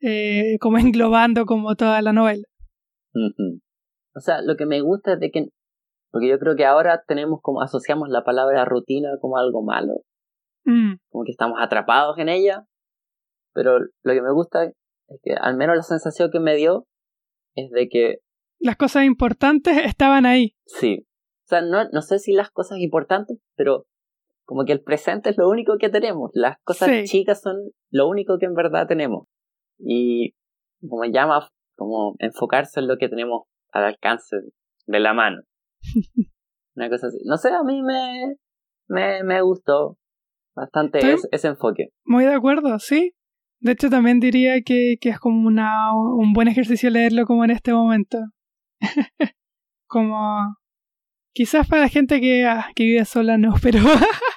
eh, como englobando como toda la novela. O sea, lo que me gusta es de que, porque yo creo que ahora tenemos como asociamos la palabra rutina como algo malo, Mm, como que estamos atrapados en ella, pero lo que me gusta es que al menos la sensación que me dio es de que Las cosas importantes estaban ahí. sí, o sea, no, no sé si las cosas importantes, pero como que el presente es lo único que tenemos, las cosas Sí. chicas son lo único que en verdad tenemos y como llama como enfocarse en lo que tenemos al alcance de la mano. Una cosa así. No sé, a mí me, me, me gustó bastante ese, ese enfoque. Muy de acuerdo, sí. De hecho, también diría que, que es como una, un buen ejercicio leerlo como en este momento. como quizás para la gente que, ah, que vive sola no, pero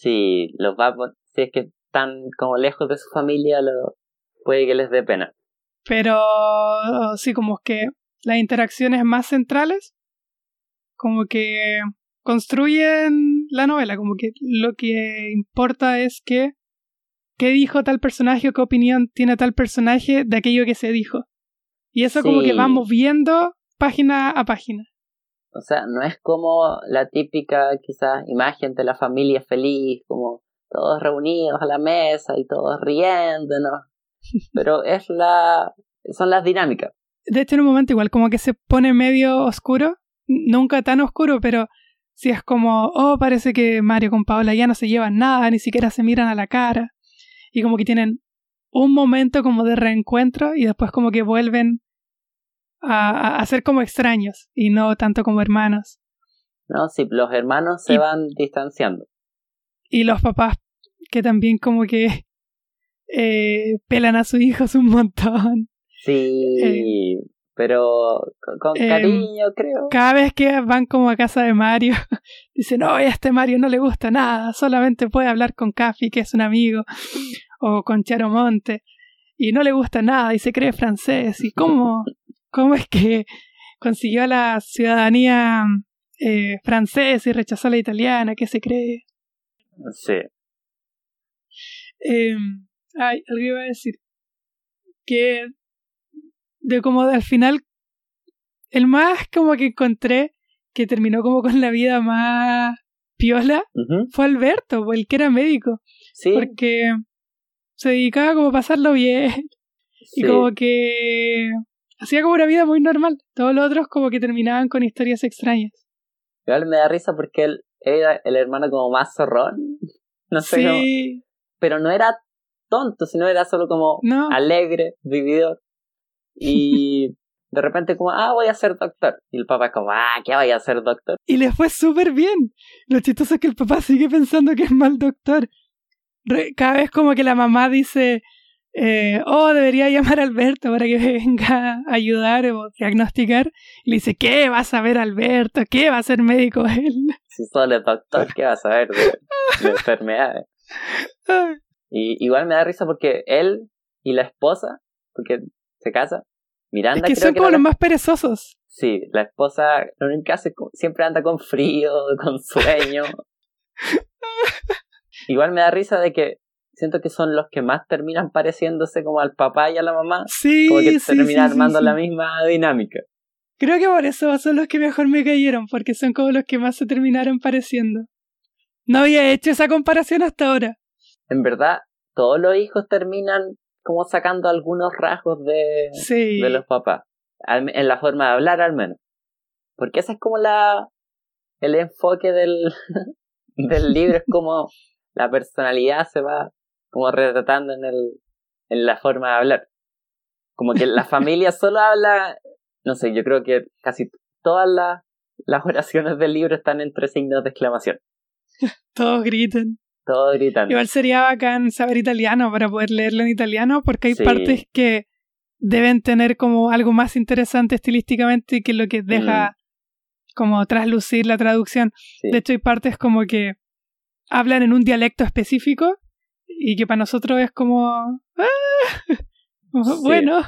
Si los va si es que están como lejos de su familia, lo, puede que les dé pena. pero sí como que las interacciones más centrales como que construyen la novela, como que lo que importa es que qué dijo tal personaje o qué opinión tiene tal personaje de aquello que se dijo. Y eso como que Sí. vamos viendo página a página. O sea, no es como la típica quizás imagen de la familia feliz, como todos reunidos a la mesa y todos riéndonos. Pero es la son las dinámicas. De hecho, en un momento igual como que se pone medio oscuro, nunca tan oscuro, pero si es como, oh, parece que Mario con Paola ya no se llevan nada, ni siquiera se miran a la cara, y como que tienen un momento como de reencuentro y después como que vuelven a, a- ser como extraños y no tanto como hermanos. ¿No? Si los hermanos se Y- van distanciando. Y los papás que también como que eh, pelan a sus hijos un montón. Sí, pero con, con em, cariño, creo. Cada vez que van como a casa de Mario, dicen, no, a este Mario no le gusta nada, solamente puede hablar con Cafi, que es un amigo, o con Charo Monte, y no le gusta nada y se cree francés. ¿Y cómo, cómo es que consiguió la ciudadanía eh, francesa y rechazó la italiana? ¿Qué se cree? Sí. Eh, ay, algo iba a decir. Que de como al final, el más como que encontré que terminó como con la vida más piola fue Alberto, el que era médico, Sí, porque se dedicaba como a pasarlo bien y sí. como que hacía como una vida muy normal. Todos los otros como que terminaban con historias extrañas. Igual me da risa porque él era el hermano como más zorrón. No sé cómo- Sí, Pero no era tonto, sino era solo como no, alegre, vividor. Y de repente como, ah, voy a ser doctor. Y el papá como, ah, ¿qué voy a ser doctor? y le fue súper bien. Lo chistoso es que el papá sigue pensando que es mal doctor. Cada vez como que la mamá dice, eh, oh, debería llamar a Alberto para que venga a ayudar o diagnosticar. Y le dice, ¿qué va a saber Alberto? ¿Qué va a ser médico él? Si solo es doctor, ¿qué vas a saber de, de enfermedades? Y igual me da risa porque él y la esposa, porque se casa, Miranda es que creo son que como los más perezosos. Sí, la esposa lo único hace siempre anda con frío, con sueño. Igual me da risa de que siento que son los que más terminan pareciéndose como al papá y a la mamá. Sí, Como que sí, termina sí, armando sí. la misma dinámica. Creo que por eso son los que mejor me cayeron, porque son como los que más se terminaron pareciendo. No había hecho esa comparación hasta ahora. En verdad, todos los hijos terminan como sacando algunos rasgos de, Sí. de los papás. En la forma de hablar al menos. Porque ese es como la el enfoque del, del libro, es como la personalidad se va como retratando en el en la forma de hablar. Como que la familia solo habla, no sé, yo creo que casi todas las, las oraciones del libro están entre signos de exclamación. Todos gritan. Todos gritando. Igual sería bacán saber italiano para poder leerlo en italiano, porque hay Sí. partes que deben tener como algo más interesante estilísticamente que lo que deja como traslucir la traducción. Mm. Sí. De hecho, hay partes como que hablan en un dialecto específico y que para nosotros es como... "Ah", como, Sí. Bueno,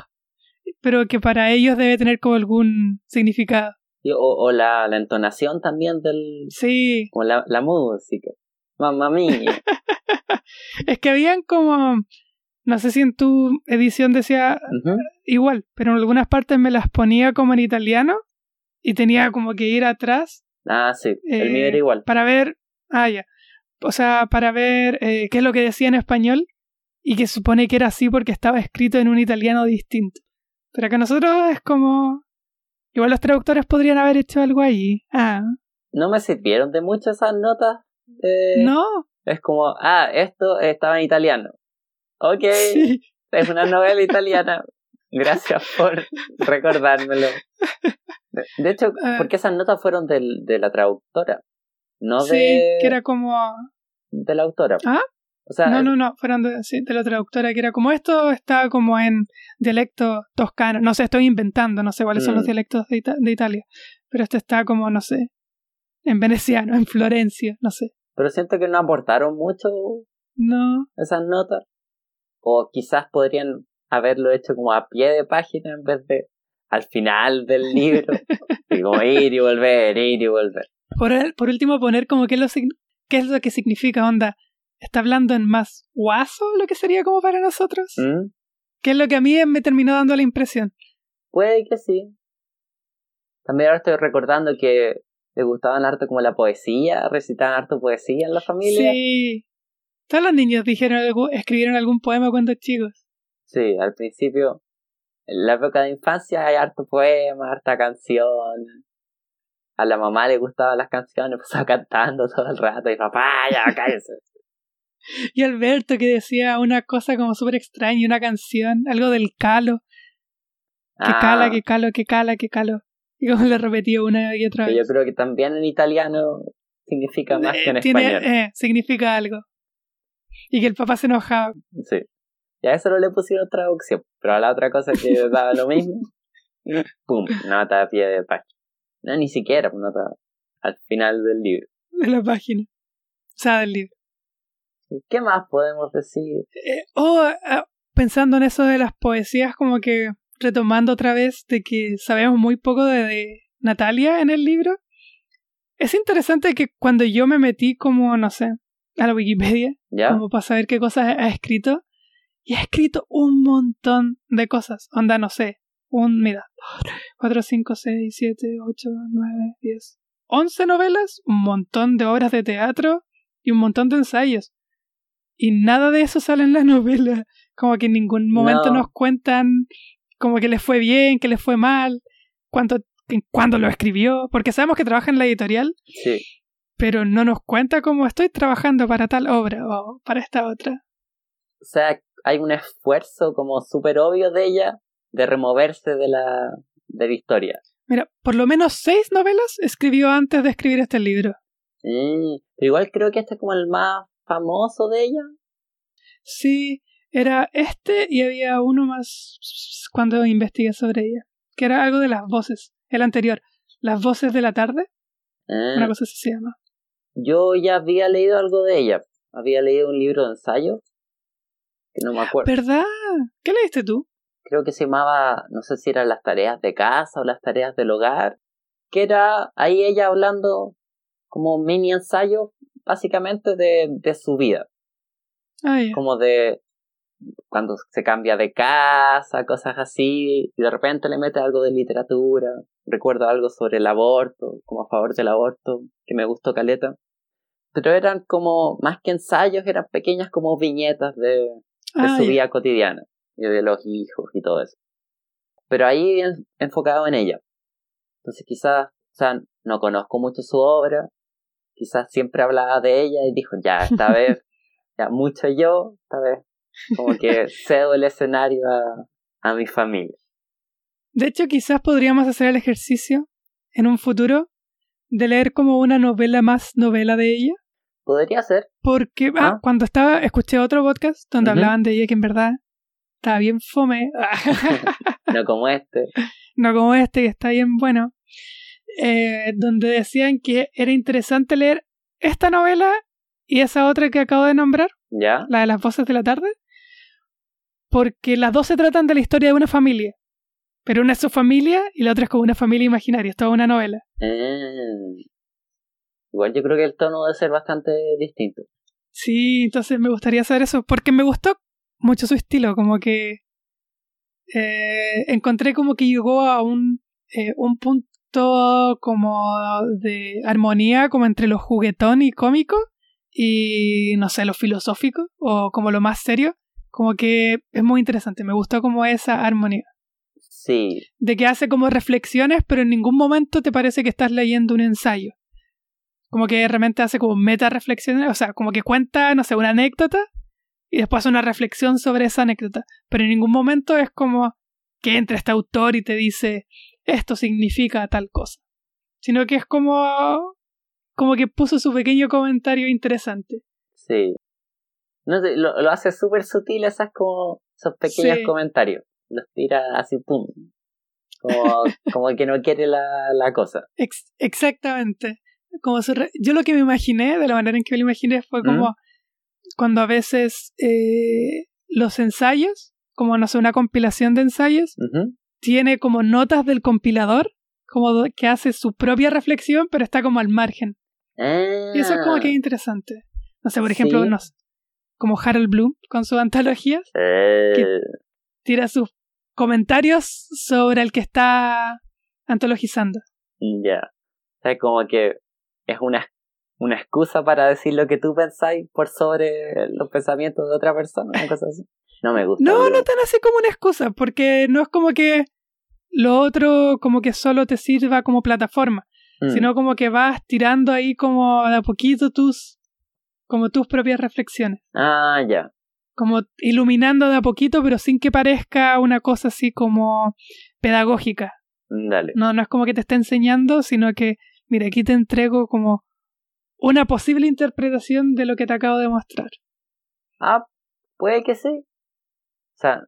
pero que para ellos debe tener como algún significado. O, o la, la entonación también del, Sí, como la, la música. Mamma mía. es que habían como No sé si en tu edición decía igual, pero en algunas partes me las ponía como en italiano y tenía como que ir atrás Ah, sí, el Eh, mío era igual. para ver, ah, ya, o sea, para ver eh, qué es lo que decía en español y que supone que era así porque estaba escrito en un italiano distinto. Pero que nosotros es como, igual los traductores podrían haber hecho algo ahí. Ah, No me sirvieron de mucho esas notas. eh, no, Es como, ah, esto estaba en italiano. Ok, sí, es una novela italiana. Gracias por recordármelo. De, hecho, Ah. porque esas notas fueron del, de la traductora, no sí, de, que era como, de la autora. Ah, O sea, no, no, no, fueron de, sí, de la traductora que era como esto está como en dialecto toscano, no sé, estoy inventando, no sé cuáles son Mm. los dialectos de, Ita- de Italia, pero este está como, no sé, en veneciano, en florencio, no sé. pero siento que no aportaron mucho No, esas notas. O quizás podrían haberlo hecho como a pie de página en vez de al final del libro. y como ir y volver, ir y volver. por, el- por último poner como qué es, lo, qué es lo que significa, onda, está hablando en más guaso, lo que sería como para nosotros, ¿Mm? que es lo que a mí me terminó dando la impresión. Puede que sí. También ahora estoy recordando que les gustaban harto como la poesía, recitaban harto poesía en la familia. Sí, todos los niños dijeron algo- escribieron algún poema cuando chicos. Sí, al principio, en la época de infancia hay harto poema, harta canción. A la mamá le gustaban las canciones, pasaba cantando todo el rato y papá, ya cállese. Y Alberto que decía una cosa como súper extraña, una canción, algo del calo, que Ah, cala, que calo, que cala, que calo. Y como le repetía una y otra vez. yo creo que también en italiano significa más que en Eh, tiene, español. eh, significa algo. Y que el papá se enojaba. Sí. Y a eso no le pusieron traducción, pero a la otra cosa que daba lo mismo, pum, nota a pie de página. No, ni siquiera nota al final del libro. de la página. O sea, del libro. ¿Qué más podemos decir? Eh, oh, ah, pensando en eso de las poesías, como que retomando otra vez de que sabemos muy poco de, de Natalia en el libro. Es interesante que cuando yo me metí como, no sé, a la Wikipedia, ¿Ya? como para saber qué cosas ha escrito, y ha escrito un montón de cosas. Onda, no sé, un, mira, 4, 5, 6, 7, 8, 9, 10, 11 novelas, un montón de obras de teatro y un montón de ensayos. Y nada de eso sale en la novela. Como que en ningún momento No. nos cuentan como que les fue bien, que les fue mal, cuánto, cuándo lo escribió, porque sabemos que trabaja en la editorial, Sí. pero no nos cuenta cómo estoy trabajando para tal obra o para esta otra. O sea, hay un esfuerzo como súper obvio de ella de removerse de la, de la historia. Mira, por lo menos seis novelas escribió antes de escribir este libro. Mm, pero igual creo que este es como el más famoso de ella. Sí, era este y había uno más cuando investigué sobre ella, que era algo de las voces, el anterior, las voces de la tarde, Ah, una cosa así se llama. Yo ya había leído algo de ella. Había leído un libro de ensayo. Que no me acuerdo. ¿Verdad? ¿Qué leíste tú? Creo que se llamaba, no sé si eran las tareas de casa o las tareas del hogar. Que era ahí ella hablando como mini ensayo, básicamente de, de su vida. Ya. Como de cuando se cambia de casa, cosas así, y de repente le mete algo de literatura. Recuerdo algo sobre el aborto, como a favor del aborto, que me gustó caleta. Pero eran como, más que ensayos, eran pequeñas como viñetas de, de Ah, su vida cotidiana y de los hijos y todo eso. Pero ahí en- enfocado en ella. Entonces quizás, o sea, no conozco mucho su obra, quizás siempre hablaba de ella y dijo, ya, esta vez, ya mucho yo, esta vez como que cedo el escenario a, a mi familia. De hecho, quizás podríamos hacer el ejercicio en un futuro de leer como una novela más novela de ella. Podría ser, Porque ah, Ah. cuando estaba, escuché otro podcast donde hablaban de ella que en verdad estaba bien fome. no como este. no como este, que está bien bueno. eh, donde decían que era interesante leer esta novela y esa otra que acabo de nombrar, ¿Ya? la de las voces de la tarde, porque las dos se tratan de la historia de una familia. Pero una es su familia y la otra es como una familia imaginaria, es toda una novela. Mm. Igual yo creo que el tono debe ser bastante distinto. Sí, entonces me gustaría saber eso, porque me gustó mucho su estilo, como que eh, encontré como que llegó a un, eh, un punto como de armonía como entre lo juguetón y cómico y no sé, lo filosófico o como lo más serio, como que es muy interesante, me gustó como esa armonía. Sí. De que hace como reflexiones, pero en ningún momento te parece que estás leyendo un ensayo. Como que realmente hace como meta reflexiones, o sea, como que cuenta, no sé, una anécdota y después una reflexión sobre esa anécdota. Pero en ningún momento es como que entra este autor y te dice esto significa tal cosa. Sino que es como como que puso su pequeño comentario interesante. Sí. No sé, lo, hace súper sutil esas como esos pequeños comentarios. Los tira así pum. Como, como que no quiere la, la cosa. exactamente. Como yo lo que me imaginé, de la manera en que me lo imaginé, fue como cuando a veces eh, los ensayos, como no sé, una compilación de ensayos, tiene como notas del compilador, como que hace su propia reflexión, pero está como al margen. Y eso es como que es ah. interesante. No sé, por ejemplo, no como Harold Bloom con sus antologías, que eh. tira sus comentarios sobre el que está antologizando. Ya. O sea, como que es una una excusa para decir lo que tú pensáis por sobre los pensamientos de otra persona, una cosa así. No me gusta. No, no tan así como una excusa, porque no es como que lo otro como que solo te sirva como plataforma, mm. sino como que vas tirando ahí como de a poquito tus como tus propias reflexiones. Ah, ya. Como iluminando de a poquito, pero sin que parezca una cosa así como pedagógica. Dale. No, no es como que te esté enseñando, sino que, mira, aquí te entrego como una posible interpretación de lo que te acabo de mostrar. Ah, puede que sí. O sea,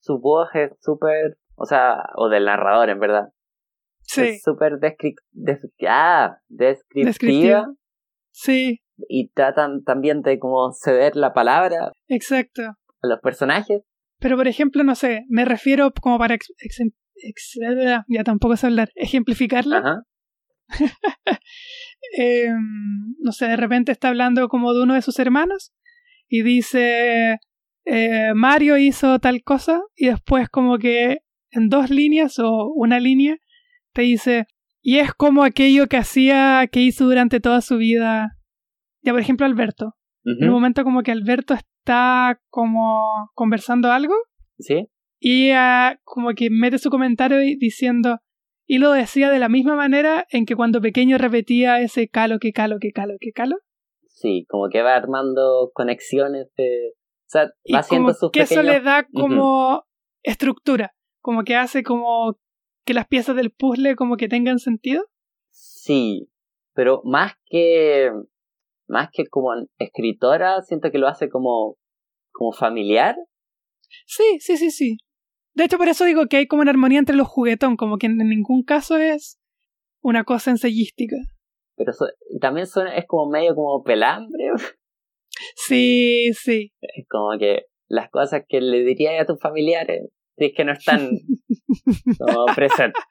su voz es súper, o sea, o del narrador en verdad. Sí. Es súper ah, descriptiva. Sí. Y tratan también de como ceder la palabra. Exacto. A los personajes. Pero por ejemplo, no sé, me refiero como para ya tampoco sé hablar, ejemplificarla. Ajá. Em, no sé, de repente está hablando como de uno de sus hermanos y dice, eh, Mario hizo tal cosa y después como que en dos líneas o una línea te dice, y es como aquello que hacía, que hizo durante toda su vida. Ya, por ejemplo, Alberto. En un momento como que Alberto está como conversando algo. Sí. Y ah, como que mete su comentario diciendo, y lo decía de la misma manera en que cuando pequeño repetía ese calo, que calo, que calo, que calo. Sí, como que va armando conexiones de... O sea, va haciendo sus que eso le da como estructura, como que hace como que las piezas del puzzle como que tengan sentido. Sí, pero más que más que como escritora, siento que lo hace como como familiar. Sí, sí, sí, sí. De hecho, por eso digo que hay como una armonía entre los juguetón, como que en ningún caso es una cosa ensayística. Pero también son, es como medio como pelambre. Sí, sí. Es como que las cosas que le dirías a tus familiares, si es que no están como presentes.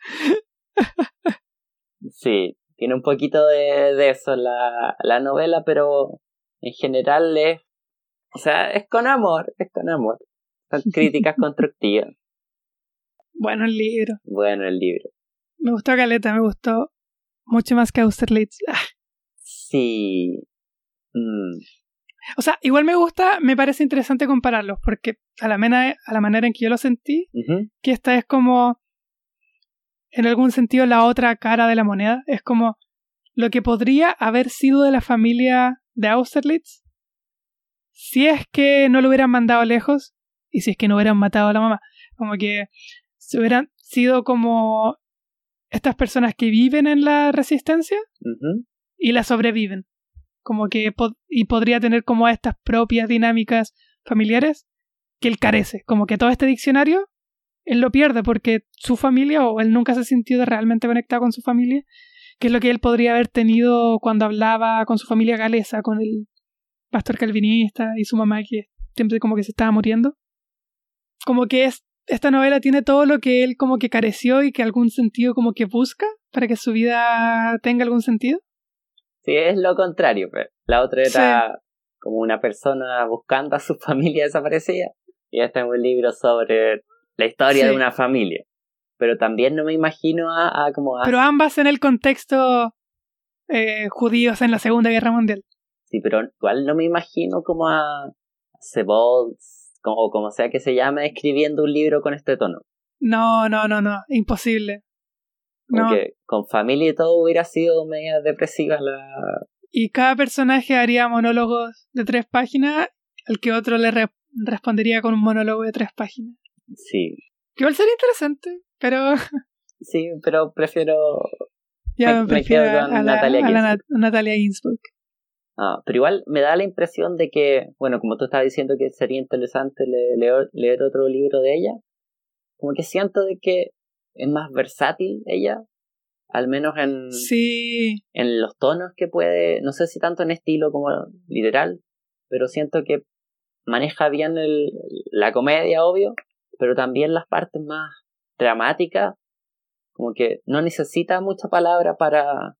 Sí, tiene un poquito de, de eso la, la novela, pero en general es, o sea, es con amor, es con amor. Son críticas constructivas. Bueno el libro. Bueno el libro. Me gustó Caleta, me gustó mucho más que Austerlitz. Ah. Sí. Mm. O sea, igual me gusta, me parece interesante compararlos, porque a la, manera, a la manera en que yo lo sentí, que esta es como, en algún sentido, la otra cara de la moneda. Es como lo que podría haber sido de la familia de Austerlitz si es que no lo hubieran mandado lejos y si es que no hubieran matado a la mamá. Como que si hubieran sido como estas personas que viven en la resistencia y la sobreviven. Como que y podría tener como estas propias dinámicas familiares que él carece. Como que todo este diccionario él lo pierde porque su familia o él nunca se sintió realmente conectado con su familia, que es lo que él podría haber tenido cuando hablaba con su familia galesa, con el pastor calvinista y su mamá que siempre como que se estaba muriendo. Como que es esta novela tiene todo lo que él como que careció y que algún sentido como que busca para que su vida tenga algún sentido. Sí, es lo contrario. Pero. La otra era como una persona buscando a su familia desaparecida. y este es un libro sobre la historia Sí. de una familia. Pero también no me imagino a, a como a... Pero ambas en el contexto eh, judíos en la Segunda Guerra Mundial. Sí, pero igual no me imagino como a Sebolds, como, o como sea que se llame, escribiendo un libro con este tono. No, no, no, no, imposible. No. Porque con familia y todo hubiera sido media depresiva la... Y cada personaje haría monólogos de tres páginas, al que otro le re- respondería con un monólogo de tres páginas. Sí, Que igual sería interesante, pero sí, pero prefiero... ya Me- me, me prefiero quedo a, con a la, Natalia a la Ginsburg. Nat- Natalia Ginsburg. Ah, pero igual me da la impresión de que, bueno, como tú estabas diciendo que sería interesante le- leer, leer otro libro de ella, como que siento de que es más versátil ella, al menos en, Sí, en los tonos que puede, no sé si tanto en estilo como literal, pero siento que maneja bien el, la comedia, obvio, pero también las partes más dramáticas, como que no necesita mucha palabra para,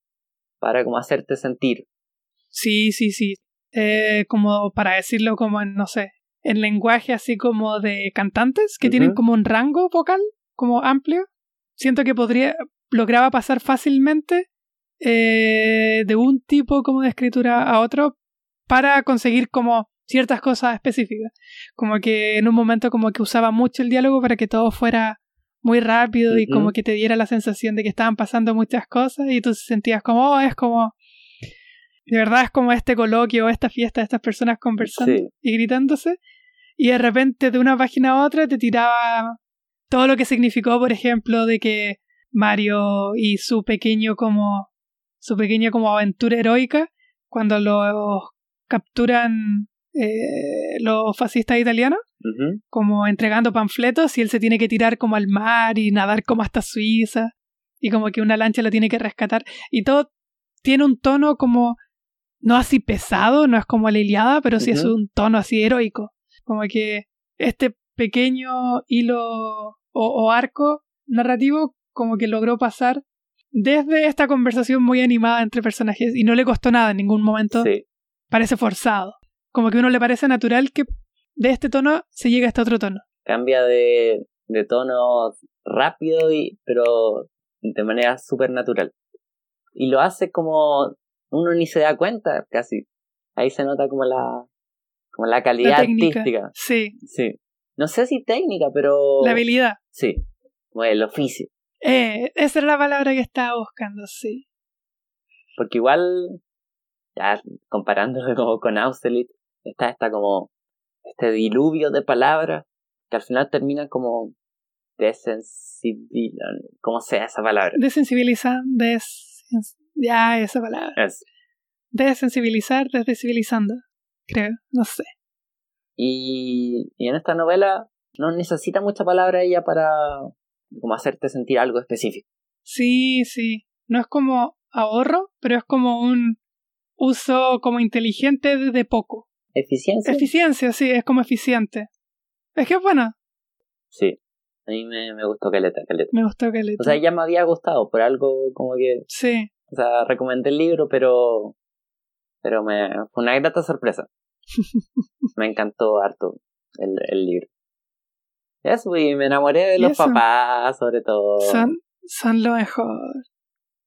para como hacerte sentir. Sí, sí, sí. Eh, como para decirlo como en, no sé, en lenguaje así como de cantantes que tienen como un rango vocal como amplio. Siento que podría, lograba pasar fácilmente eh, de un tipo como de escritura a otro para conseguir como ciertas cosas específicas. Como que en un momento como que usaba mucho el diálogo para que todo fuera muy rápido y como que te diera la sensación de que estaban pasando muchas cosas y tú sentías como, oh, es como... De verdad es como este coloquio, esta fiesta de estas personas conversando Sí. y gritándose. Y de repente de una página a otra te tiraba todo lo que significó, por ejemplo, de que Mario y su pequeño como su pequeña como aventura heroica cuando los capturan eh, los fascistas italianos como entregando panfletos y él se tiene que tirar como al mar y nadar como hasta Suiza y como que una lancha lo tiene que rescatar y todo tiene un tono como no así pesado, no es como la Iliada, pero sí es un tono así heroico, como que este pequeño hilo o, o arco narrativo como que logró pasar desde esta conversación muy animada entre personajes y no le costó nada en ningún momento Sí. parece forzado. Como que a uno le parece natural que de este tono se llegue a este otro tono. Cambia de, de tono rápido, y, pero de manera súper natural. Y lo hace como uno ni se da cuenta, casi. Ahí se nota como la, como la calidad La artística. Sí, Sí. No sé si técnica, pero... la habilidad. Sí. Como el oficio. Eh, esa era la palabra que estaba buscando, sí. Porque igual, ya comparándolo como con Austerlitz, está esta como este diluvio de palabras que al final termina como desensibil, como sea esa palabra. Desensibilizar, des... ya esa palabra. Es. Desensibilizar, desdesensibilizando, creo, no sé. Y, y en esta novela no necesita mucha palabra ella para como hacerte sentir algo específico. Sí, sí. No es como ahorro, pero es como un uso como inteligente de, poco. ¿Eficiencia? Eficiencia, sí, es como eficiente. Es que es bueno, sí. A mí me, me gustó Caleta, Caleta. me gustó le... O sea, ya me había gustado por algo como que Sí, O sea, recomendé el libro, pero. Pero me fue una grata sorpresa. me encantó harto el, el libro. Eso, y me enamoré de ¿Y los papás, sobre todo. son, son lo mejor.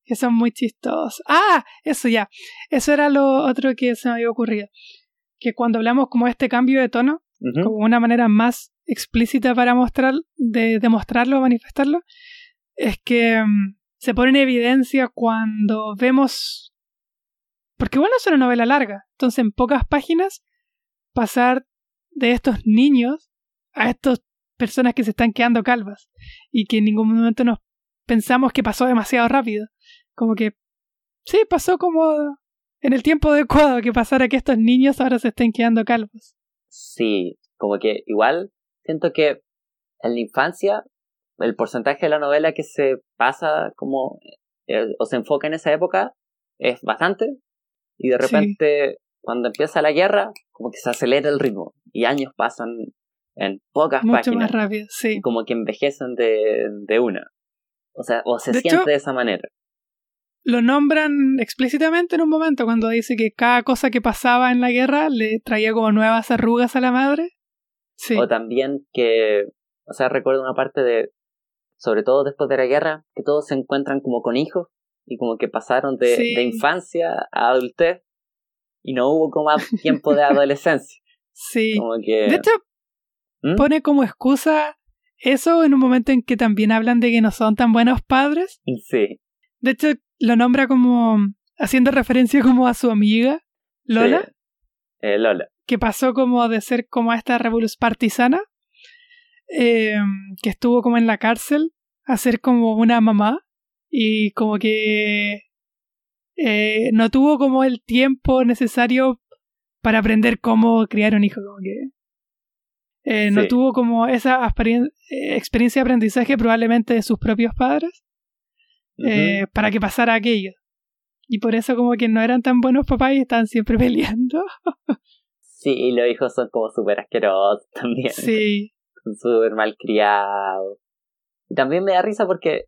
Que son muy chistosos. Ah, eso ya. Eso era lo otro que se me había ocurrido. Que cuando hablamos como este cambio de tono, como una manera más explícita para mostrar, de demostrarlo, manifestarlo, es que mm, se pone en evidencia cuando vemos. Porque bueno, es una novela larga. Entonces, en pocas páginas, pasar de estos niños a estas personas que se están quedando calvas. Y que en ningún momento nos pensamos que pasó demasiado rápido. Como que. Sí, pasó como en el tiempo adecuado que pasara que estos niños ahora se estén quedando calvos. Sí, como que igual siento que en la infancia el porcentaje de la novela que se pasa como eh, o se enfoca en esa época es bastante y de Sí. repente cuando empieza la guerra como que se acelera el ritmo y años pasan en pocas Mucho páginas más rápido, sí. y como que envejecen de, de una o sea o se De siente hecho- de esa manera Lo nombran explícitamente en un momento cuando dice que cada cosa que pasaba en la guerra le traía como nuevas arrugas a la madre. Sí. O también que, o sea, recuerdo una parte de, sobre todo después de la guerra, que todos se encuentran como con hijos y como que pasaron de, Sí. de infancia a adultez y no hubo como tiempo de adolescencia. Sí. Como que... De hecho, ¿Mm? pone como excusa eso en un momento en que también hablan de que no son tan buenos padres. Sí. De hecho, lo nombra como haciendo referencia como a su amiga, Lola, sí. Eh, Lola. que pasó como de ser como esta revolución partisana, eh, que estuvo como en la cárcel, a ser como una mamá y como que eh, no tuvo como el tiempo necesario para aprender cómo criar un hijo, como que eh, no tuvo como esa experien- eh, experiencia de aprendizaje probablemente de sus propios padres para que pasara aquello. Y por eso como que no eran tan buenos papás y estaban siempre peleando. Sí, y los hijos son como súper asquerosos también. Sí, Súper malcriados. Y también me da risa porque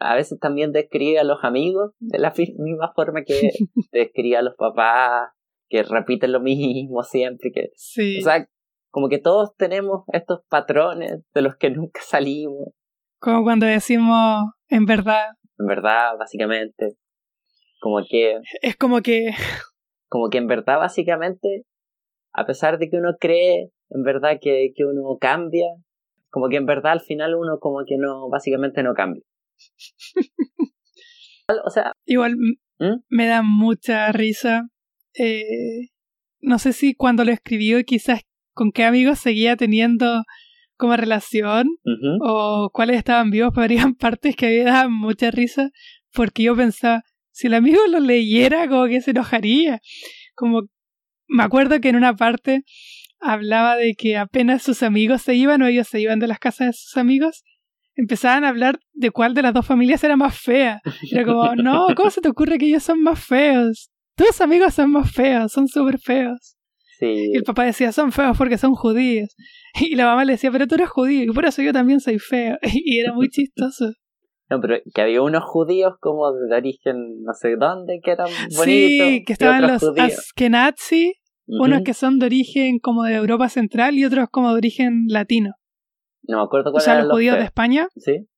a veces también describe a los amigos de la misma forma que describe a los papás, que repiten lo mismo siempre. que sí. O sea, como que todos tenemos estos patrones de los que nunca salimos, Como cuando decimos en verdad. en verdad, básicamente. Como que, Es como que como que en verdad, básicamente, a pesar de que uno cree, en verdad, que, que uno cambia, como que en verdad al final uno como que no, básicamente no cambia. O sea, igual ¿Mm? me da mucha risa. eh, no sé si cuando lo escribió quizás con qué amigos seguía teniendo como relación o cuáles estaban vivos, pero habrían partes que me daban mucha risa porque yo pensaba, si el amigo lo leyera, como que se enojaría. Como me acuerdo que en una parte hablaba de que apenas sus amigos se iban o ellos se iban de las casas de sus amigos, empezaban a hablar de cuál de las dos familias era más fea. Era como, no, ¿cómo se te ocurre que ellos son más feos? Tus amigos son más feos, son súper feos. sí, Y el papá decía, son feos porque son judíos. Y la mamá le decía, pero tú eres judío y por eso yo también soy feo. Y era muy chistoso. no, pero que había unos judíos como de origen no sé dónde, que eran bonitos. Sí, que estaban los judíos. Askenazi, Unos que son de origen como de Europa Central y otros como de origen latino. No me acuerdo O cuáles sea, eran los judíos de. España. ¿Sí?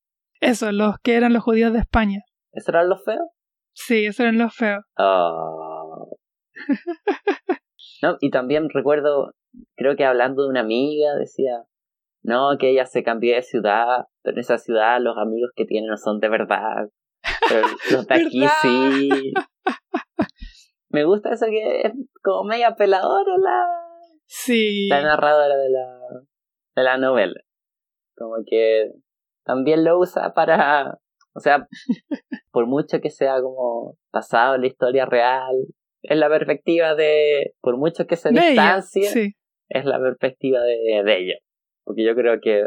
Eso, los que eran los judíos de España. ¿Esos eran los feos? Sí, esos eran los feos. Oh. no, y también recuerdo, creo que hablando de una amiga, decía, no, que ella se cambió de ciudad, pero en esa ciudad los amigos que tiene no son de verdad. Pero los de aquí sí. Me gusta eso que es como media peladora la, Sí. la narradora de la, de la novela. Como que también lo usa para, o sea, por mucho que sea como pasado en la historia real, es la perspectiva de, por mucho que se De ella, distancie, sí. es la perspectiva de, de ella. Porque yo creo que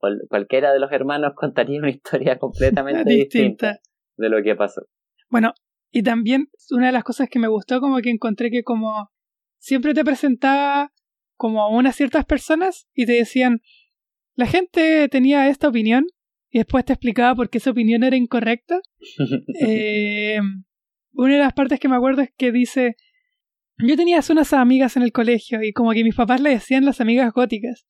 cual- cualquiera de los hermanos contaría una historia completamente distinta. Distinta. de lo que pasó. Bueno, y también una de las cosas que me gustó como que encontré que como siempre te presentaba como a unas ciertas personas y te decían, la gente tenía esta opinión y después te explicaba por qué esa opinión era incorrecta. Eh, una de las partes que me acuerdo es que dice, yo tenía unas amigas en el colegio y como que mis papás le decían las amigas góticas,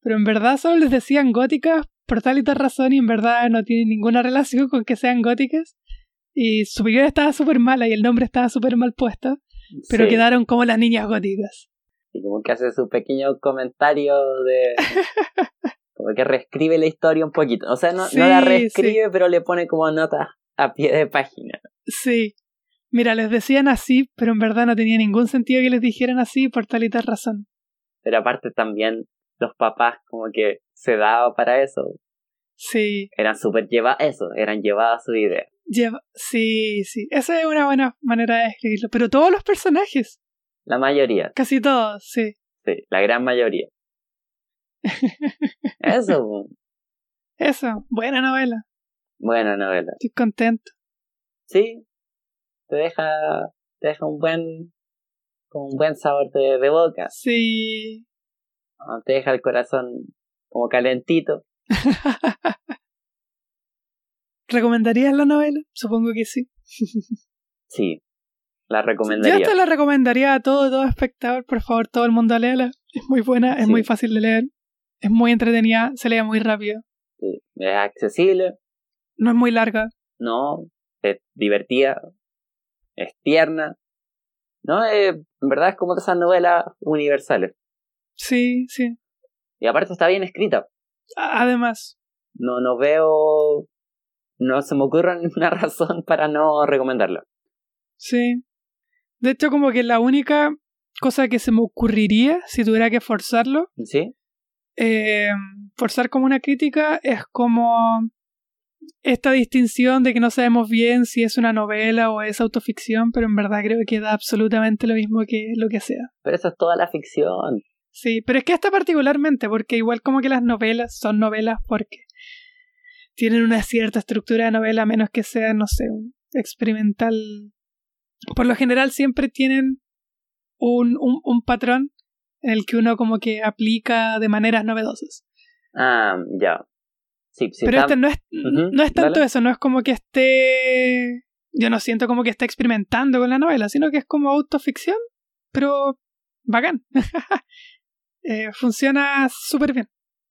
pero en verdad solo les decían góticas por tal y tal razón y en verdad no tiene ninguna relación con que sean góticas. Y su opinión estaba súper mala y el nombre estaba súper mal puesto, pero Sí, quedaron como las niñas góticas. Y como que hace su pequeño comentario de... como que reescribe la historia un poquito. O sea, no, no la Sí, reescribe, pero le pone como notas a pie de página. Sí. Mira, les decían así, pero en verdad no tenía ningún sentido que les dijeran así por tal y tal razón. Pero aparte también los papás como que se daba para eso. Sí, Eran súper llevados, eso, eran llevadas a su idea. Lleva, sí, sí. Esa es una buena manera de escribirlo. Pero todos los personajes, La mayoría, casi todos, sí. sí, la gran mayoría. Eso. Eso, buena novela. buena novela. Estoy contento. Sí, te deja, te deja un buen, un buen sabor de, de boca. Sí. Ah, Te deja el corazón como calentito. ¿Recomendarías la novela? Supongo que sí. Sí. la recomendaría. Yo te la recomendaría a todo, todo espectador, por favor, todo el mundo léala. Es muy buena, es Sí. muy fácil de leer, es muy entretenida, se lee muy rápido, Sí, Es accesible, no es muy larga. no, es divertida, es tierna. No, Eh, en verdad es como esas novelas universales. Sí, sí. Y aparte está bien escrita. Además, No, no veo. No se me ocurre ninguna razón para no recomendarla. sí. De hecho, como que la única cosa que se me ocurriría, si tuviera que forzarlo, ¿Sí? eh, forzar como una crítica es como esta distinción de que no sabemos bien si es una novela o es autoficción, pero en verdad creo que da absolutamente lo mismo que lo que sea. Pero eso es toda la ficción. Sí, pero es que esta particularmente, porque igual como que las novelas son novelas porque tienen una cierta estructura de novela, a menos que sea, no sé, un experimental. Por lo general siempre tienen un, un, un patrón en el que uno como que aplica de maneras novedosas. Ah, ya. Sí, sí. Pero está- este no es, no es tanto dale. eso, no es como que esté... Yo no siento como que esté experimentando con la novela, sino que es como autoficción, pero bacán. Eh, funciona súper bien.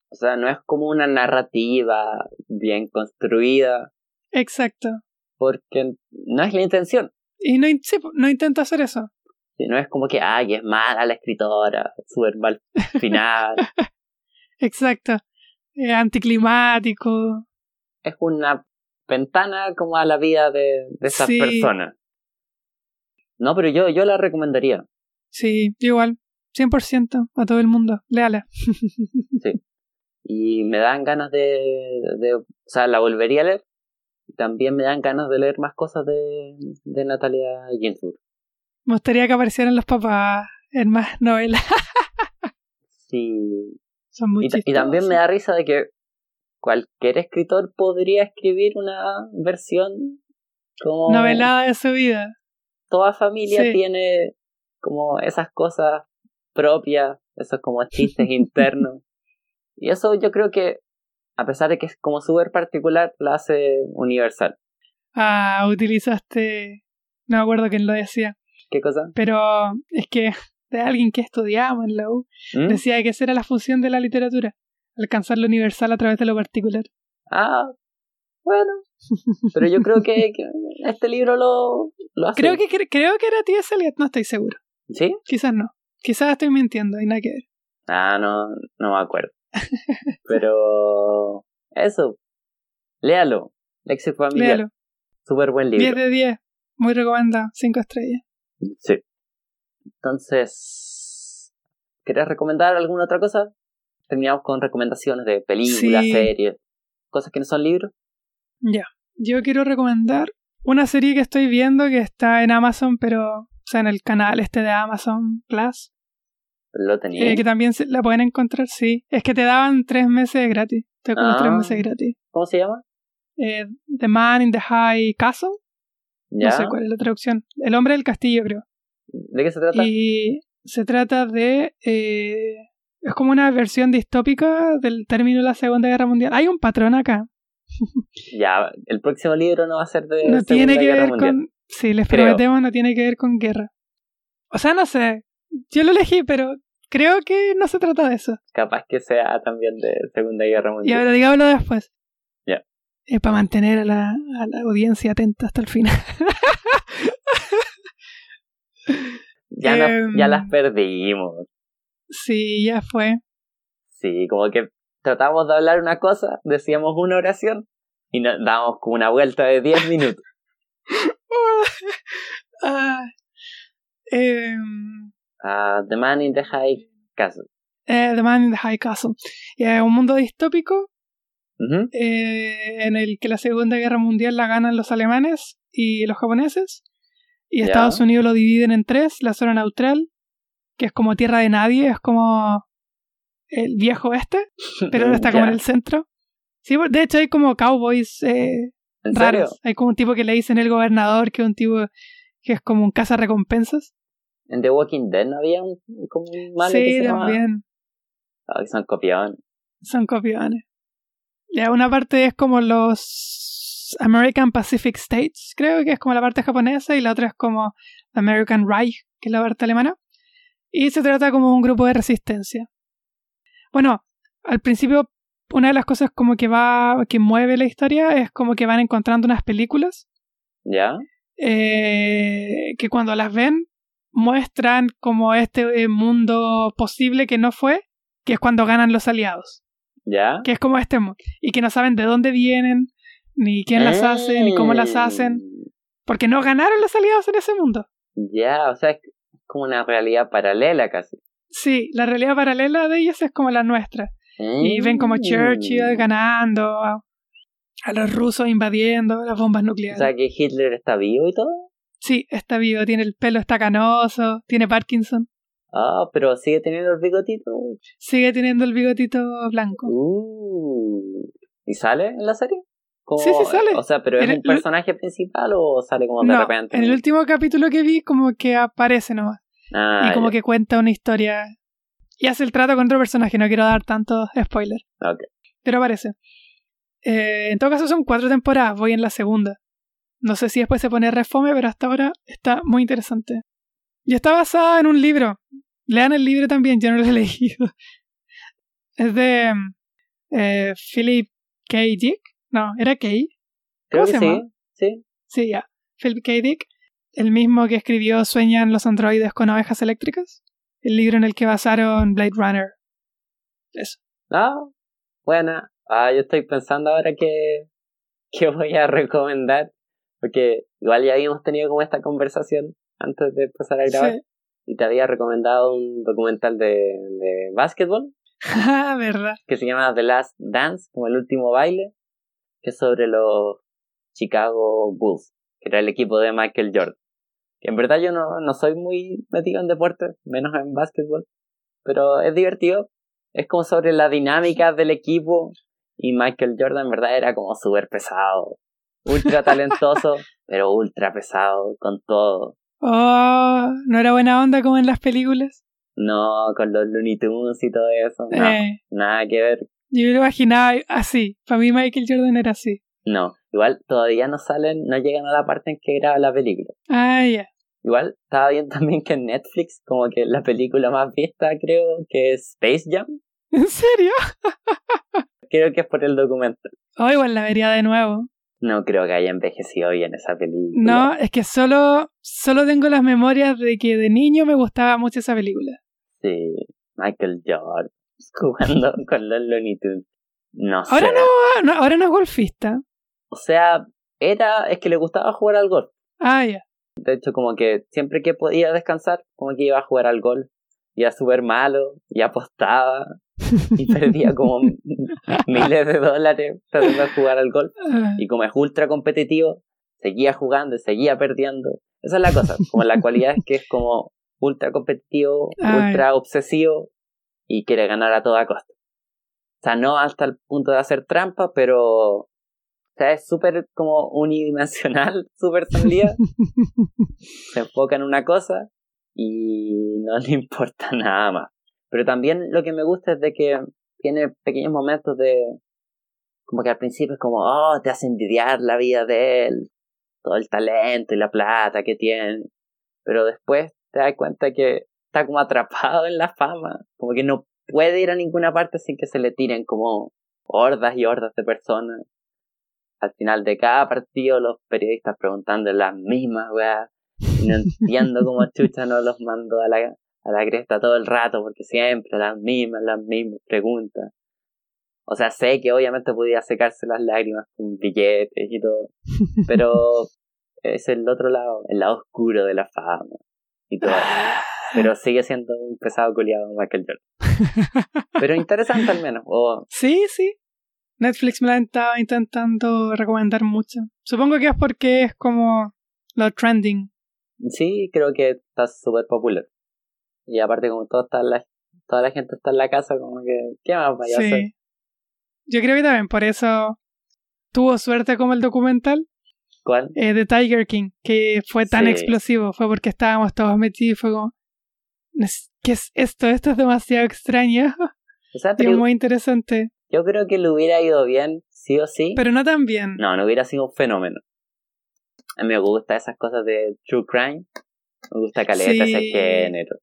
O sea, no es como una narrativa bien construida. Exacto. Porque no es la intención. Y no, sí, no intento hacer eso. Sí, No es como que, ay, es mala la escritora, súper mal final. Exacto. Eh, anticlimático. es una ventana como a la vida de, de esas Sí. personas. No, pero yo, yo la recomendaría. Sí, igual. 100% a todo el mundo. Léala. Y me dan ganas de, de- O sea, la volvería a leer. Y también me dan ganas de leer más cosas de, de Natalia Ginsburg. Me gustaría que aparecieran los papás en más novelas. Sí. Son muy Y, ta- y también me da risa de que cualquier escritor podría escribir una versión como... Novelada de su vida. Toda familia Sí. tiene como esas cosas propias, esos como chistes internos. Y eso yo creo que, a pesar de que es como súper particular, la hace universal. Ah, utilizaste. No me acuerdo quién lo decía. ¿Qué cosa? Pero es que de alguien que estudiamos en la U ¿Mm? decía que esa era la función de la literatura. Alcanzar lo universal a través de lo particular. Ah, bueno. Pero yo creo que, que este libro lo, lo hace. Creo que, cre- creo que era T.S. Eliot, no estoy seguro. ¿Sí? Quizás no. Quizás estoy mintiendo y nada que ver. Ah, no, no me acuerdo. Pero eso. Léalo. Léxico familiar. Léalo. Súper buen libro. 10 de 10. Muy recomendado. 5 estrellas. Sí. Entonces, ¿querés recomendar alguna otra cosa? Terminamos con recomendaciones de películas, Sí. series, cosas que no son libros. Ya. Yo quiero recomendar una serie que estoy viendo que está en Amazon, pero. O sea, en el canal este de Amazon Plus. Lo tenía. eh, que también se- la pueden encontrar, sí. Es que te daban tres meses gratis. Te como Ah. tres meses gratis. ¿Cómo se llama? Eh, the Man in the High Castle. ¿Ya? No sé cuál es la traducción. El hombre del castillo, creo. ¿De qué se trata? Y se trata de. eh, es como una versión distópica del término de la Segunda Guerra Mundial. Hay un patrón acá. Ya, el próximo libro no va a ser de No Segunda tiene que Guerra ver Mundial. con. Sí, les Creo. prometemos, no tiene que ver con guerra. O sea, no sé. Yo lo elegí, pero creo que no se trata de eso. Capaz que sea también de Segunda Guerra Y Mundial. ahora digámoslo después. Ya. Eh, para mantener a la, a la audiencia atenta hasta el final. Ya, nos- Em. ya las perdimos. sí, ya fue. Sí, como que tratamos de hablar una cosa, decíamos una oración y nos damos como una vuelta de 10 minutos. Ah, em, The Man in the High Castle. eh, The Man in the High Castle. Es un mundo distópico eh, en el que la Segunda Guerra Mundial la ganan los alemanes y los japoneses. Y. Estados Unidos lo dividen en tres. La zona neutral, que es como tierra de nadie, es como el viejo oeste, pero ahora está como en el centro. Sí, de hecho hay como cowboys eh, raros. Hay como un tipo que le dicen el gobernador, que es un tipo que es como un recompensas En The Walking Dead no había un, como un malo que Sí, se llamaba- también. Ah, que son copiones. Son copiones. Ya una parte es como los American Pacific States, creo que es como la parte japonesa, y la otra es como American Reich, que es la parte alemana. Y se trata como un grupo de resistencia. Bueno, al principio una de las cosas como que va, que mueve la historia es como que van encontrando unas películas. ¿Ya? Eh, que cuando las ven muestran como este mundo posible que no fue, que es cuando ganan los aliados. ¿Ya? Que es como este mundo. Y que no saben de dónde vienen, ni quién las hace, ni cómo las hacen. Mm. Porque no ganaron los aliados en ese mundo. Ya, o sea, es como una realidad paralela casi. Sí, la realidad paralela de ellos es como la nuestra. Y ven como Churchill Mm. ganando, a, a los rusos invadiendo las bombas O nucleares. sea, que Hitler está vivo y todo. Sí, está vivo, tiene el pelo, está canoso, tiene Parkinson. Ah, pero sigue teniendo el bigotito. Sigue teniendo el bigotito blanco. Uh. ¿Y sale en la serie? Como- Sí, sí sale. O sea, pero ¿es el- un personaje principal o sale como de No, repente? en el último capítulo que vi como que aparece nomás. Ah, y como ya. que cuenta una historia. Y hace el trato con otro personaje, no quiero dar tanto spoiler. Ok. Pero aparece. Eh, en todo caso son cuatro temporadas, voy en la segunda. No sé si después se pone refome, pero hasta ahora está muy interesante. Y está basada en un libro. Lean el libro también, yo no lo he leído. Es de mm, eh, Philip K. Dick. No, era K. Creo ¿Cómo que se sí. llama? Sí. Sí, ya. Philip K. Dick. El mismo que escribió Sueñan los androides con ovejas eléctricas. El libro en el que basaron Blade Runner. Eso. Ah, buena. Ah, yo estoy pensando ahora que, que voy a recomendar. Porque igual ya habíamos tenido como esta conversación antes de empezar a grabar. Sí. Y te había recomendado un documental de, de básquetbol Ah, verdad. que se llama The Last Dance, como el último baile, que es sobre los Chicago Bulls, que era el equipo de Michael Jordan. Que en verdad yo no, no soy muy metido en deportes, menos en básquetbol, pero es divertido. Es como sobre la dinámica del equipo y Michael Jordan en verdad era como súper pesado, ultra talentoso, pero ultra pesado con todo. Oh, ¿no era buena onda como en las películas? No, con los Looney Tunes y todo eso. No, Eh, nada que ver yo me lo imaginaba así. Para mí Michael Jordan era así. No, igual todavía no salen, no llegan a la parte en que graba la película. Ah, ya. Igual estaba bien también que en Netflix, como que la película más vista creo que es Space Jam. ¿En serio? Creo que es por el documental. Oh, igual la vería de nuevo. No creo que haya envejecido bien esa película. No, es que solo, solo tengo las memorias de que de niño me gustaba mucho esa película. Sí, Michael Jordan jugando con los Looney Tunes. No sé. Ahora no, no, ahora no es golfista. O sea, era, es que le gustaba jugar al golf. Ah, ya. De hecho, como que siempre que podía descansar, como que iba a jugar al golf. Iba súper malo, y apostaba, y perdía como miles de dólares tratando de jugar al golf. Ah, Y como es ultra competitivo, seguía jugando y seguía perdiendo. Esa es la cosa. Como la cualidad es que es como ultra competitivo, Ay. ultra obsesivo y quiere ganar a toda costa. O sea, no hasta el punto de hacer trampa, pero. O sea, es súper como unidimensional su personalidad. se enfoca en una cosa y no le importa nada más. Pero también lo que me gusta es de que tiene pequeños momentos de como que al principio es como, oh, te hace envidiar la vida de él, todo el talento y la plata que tiene. Pero después te das cuenta que está como atrapado en la fama, como que no puede ir a ninguna parte sin que se le tiren como hordas y hordas de personas. Al final de cada partido los periodistas preguntando las mismas weas y no entiendo cómo Chucha no los mandó a la, a la cresta todo el rato porque siempre las mismas, las mismas preguntas. O sea, sé que obviamente podía secarse las lágrimas con billetes y todo, pero es el otro lado, el lado oscuro de la fama y todo. Pero sigue siendo un pesado culiado Michael Jordan. Pero interesante al menos. O Sí, sí. Netflix me la estaba intentando recomendar mucho. Supongo que es porque es como lo trending. sí, creo que está súper popular. Y aparte como todo está en la, toda la gente está en la casa, como que, ¿qué más vaya a hacer? Sí. Yo creo que también por eso tuvo suerte como el documental ¿Cuál? eh, de Tiger King, que fue tan Sí. explosivo. Fue porque estábamos todos metidos y fue como, "Es- ¿qué es esto? Esto es demasiado extraño O sea, y pero muy interesante. Yo creo que le hubiera ido bien, sí o sí. Pero no tan bien. No, no hubiera sido un fenómeno. A mí me gusta esas cosas de true crime. Me gusta caleta ese Sí. género.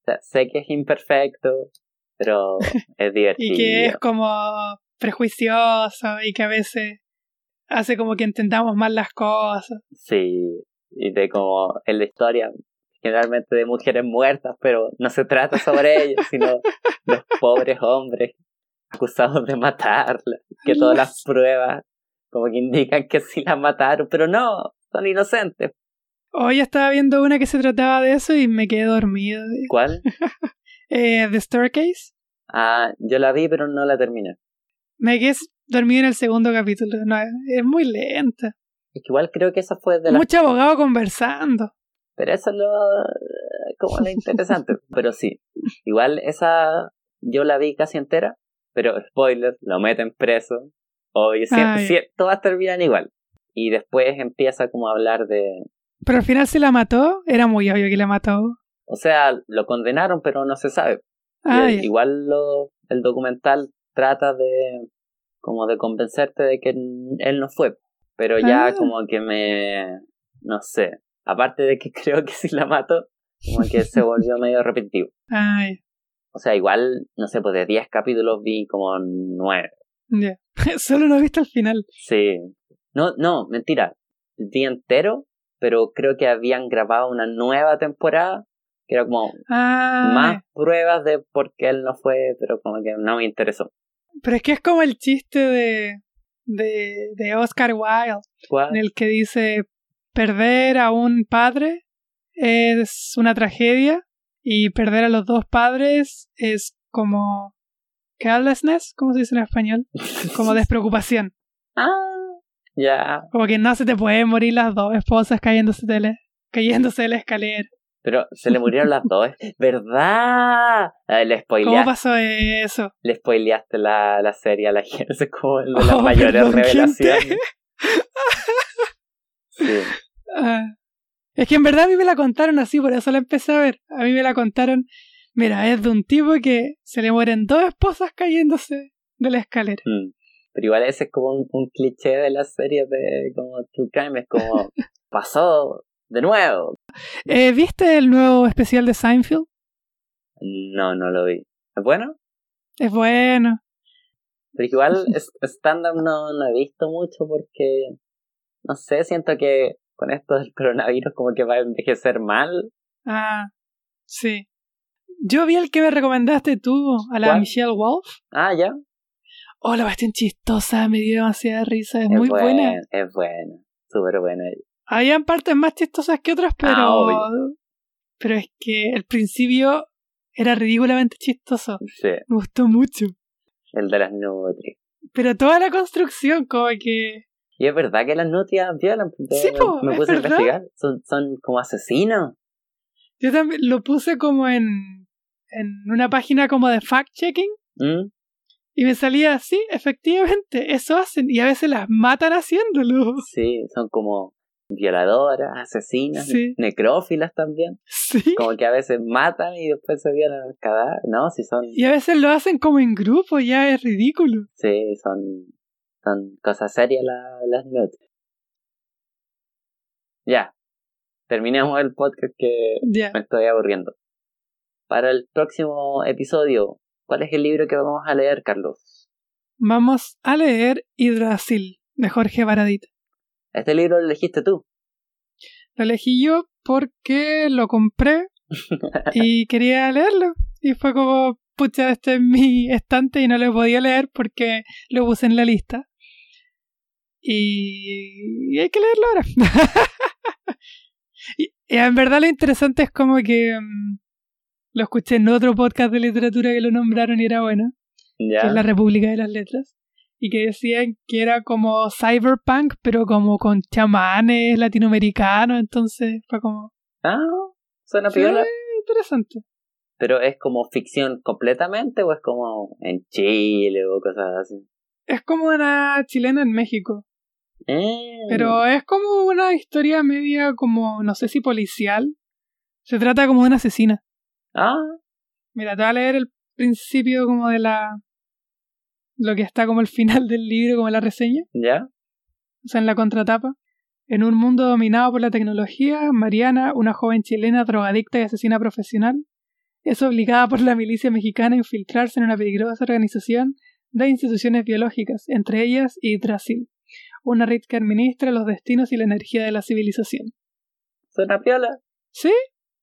O sea, sé que es imperfecto, pero es divertido. Y que es como prejuicioso y que a veces hace como que entendamos mal las cosas. Sí, y de como en la historia, generalmente de mujeres muertas, pero no se trata sobre ellos, sino los pobres hombres acusados de matarla, que todas las pruebas como que indican que sí la mataron, pero no, son inocentes. Hoy estaba viendo una que se trataba de eso y me quedé dormido. ¿Cuál? Eh, The Staircase. Ah, yo la vi, pero no la terminé. Me quedé dormido en el segundo capítulo. No, es muy lenta. Es que igual creo que esa fue de las... Mucho abogado conversando. Pero eso es lo... como lo interesante. pero sí, igual esa yo la vi casi entera, pero spoiler, lo meten preso. Oye, si, Ay. si- todas terminan igual. Y después empieza como a hablar de... Pero al final se la mató. Era muy obvio que la mató. O sea, lo condenaron, pero no se sabe. Ah, el- igual lo, el documental trata de como de convencerte de que él no fue. Pero ya Ah. como que me... no sé. Aparte de que creo que sí la mató, como que se volvió medio repetitivo. Ay, O sea, igual, no sé, pues de 10 capítulos vi como 9. ya. Solo no he visto el final. Sí. No, no, mentira. El día entero, pero creo que habían grabado una nueva temporada, que era como Ah, más pruebas de por qué él no fue, pero como que no me interesó. pero es que es como el chiste de, de, de Oscar Wilde, ¿Cuál? en el que dice perder a un padre es una tragedia y perder a los dos padres es como carelessness, ¿cómo se dice en español? Como despreocupación. Ah, ya. Como que no se te pueden morir las dos esposas cayéndose de la, cayéndose de la escalera. Pero se le murieron las dos. ¿Verdad? Ah, le, ¿Cómo pasó eso? le spoileaste la, la serie a la gente. Es como de las Oh, mayores perdón, revelaciones. gente. Sí. Ah. Es que en verdad a mí me la contaron así, por eso la empecé a ver. A mí me la contaron, mira, es de un tipo que se le mueren dos esposas cayéndose de la escalera. Mm. Pero igual ese es como un, un cliché de las series de como True Crime. Es como, pasó de nuevo. Eh, ¿Viste el nuevo especial de Seinfeld? No, no lo vi. ¿Es bueno? Es bueno. Pero igual stand-up no, no he visto mucho porque, no sé, siento que con esto del coronavirus como que va a envejecer mal. Ah, sí. Yo vi el que me recomendaste tú, a la ¿Cuál? Michelle Wolf. Ah, ya. Oh, la cuestión chistosa, me dio demasiada risa, es, Es muy buena. buen- Es buena, súper buena. Habían partes más chistosas que otras, pero. Ah, obvio. pero es que el principio era ridículamente chistoso. Sí, Me gustó mucho. el de las nutrias. Pero toda la construcción, como que. Y es verdad que las nutrias violan. Yo Sí, me- po, me puse a investigar. Son, son como asesinos. Yo también lo puse como en. en una página como de fact-checking. ¿Mm? Y me salía así, efectivamente, eso hacen. Y a veces las matan haciéndolo. Sí, son como violadoras, asesinas, Sí. necrófilas también. Sí. Como que a veces matan y después se violan al cadáver. No, si son. Y a veces lo hacen como en grupo, ya es ridículo. Sí, son, son cosas serias la- las nutrias. Ya, terminemos el podcast que Ya. me estoy aburriendo. Para el próximo episodio, ¿cuál es el libro que vamos a leer, Carlos? Vamos a leer Hidrasil de Jorge Baradit. Este libro lo elegiste tú. Lo elegí yo porque lo compré y quería leerlo. Y fue como, pucha, este es mi estante y no lo podía leer porque lo puse en la lista. Y, y hay que leerlo ahora. y, y en verdad lo interesante es como que mm, lo escuché en otro podcast de literatura que lo nombraron y era bueno. que Ya. es la República de las Letras, y que decían que era como cyberpunk, pero como con chamanes latinoamericanos, entonces fue como Ah, suena sí, piola. interesante. Pero es como ficción completamente o es como en Chile o cosas así. Es como una chilena en México, Mm. pero es como una historia media como, no sé si policial. Se trata como de una asesina. Ah, Mira, te voy a leer el principio como de la lo que está como el final del libro, como la reseña. ¿Ya? O sea, en la contratapa. En un mundo dominado por la tecnología, Mariana, una joven chilena drogadicta y asesina profesional, es obligada por la milicia mexicana a infiltrarse en una peligrosa organización de instituciones biológicas, entre ellas Yggdrasil, una red que administra los destinos y la energía de la civilización. ¿Suena piola? Sí,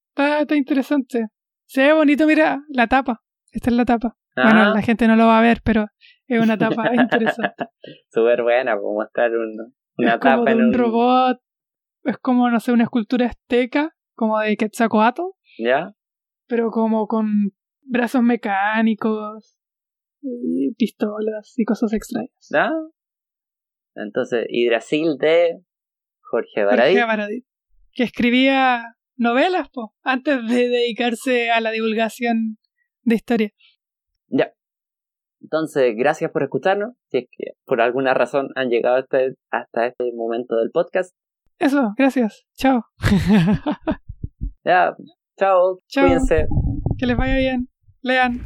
está, está interesante. Se ve bonito, mira, la tapa. Esta es la tapa. Bueno, Ah. la gente no lo va a ver, pero es una tapa interesante. Súper buena, como mostrar un, una es como tapa de en un un robot, es como, no sé, una escultura azteca, como de Quetzalcoatl, ¿Ya? pero como con brazos mecánicos, y pistolas y cosas extrañas. ¿Ya? Entonces, Hidrasil de Jorge Baradí. Jorge Baradit, que escribía novelas, po, antes de dedicarse a la divulgación de historia. Ya. Entonces, gracias por escucharnos. Si es que por alguna razón han llegado hasta, hasta este momento del podcast. Eso, gracias. Chao. Ya, chao, Chao. cuídense. que les vaya bien. Lean.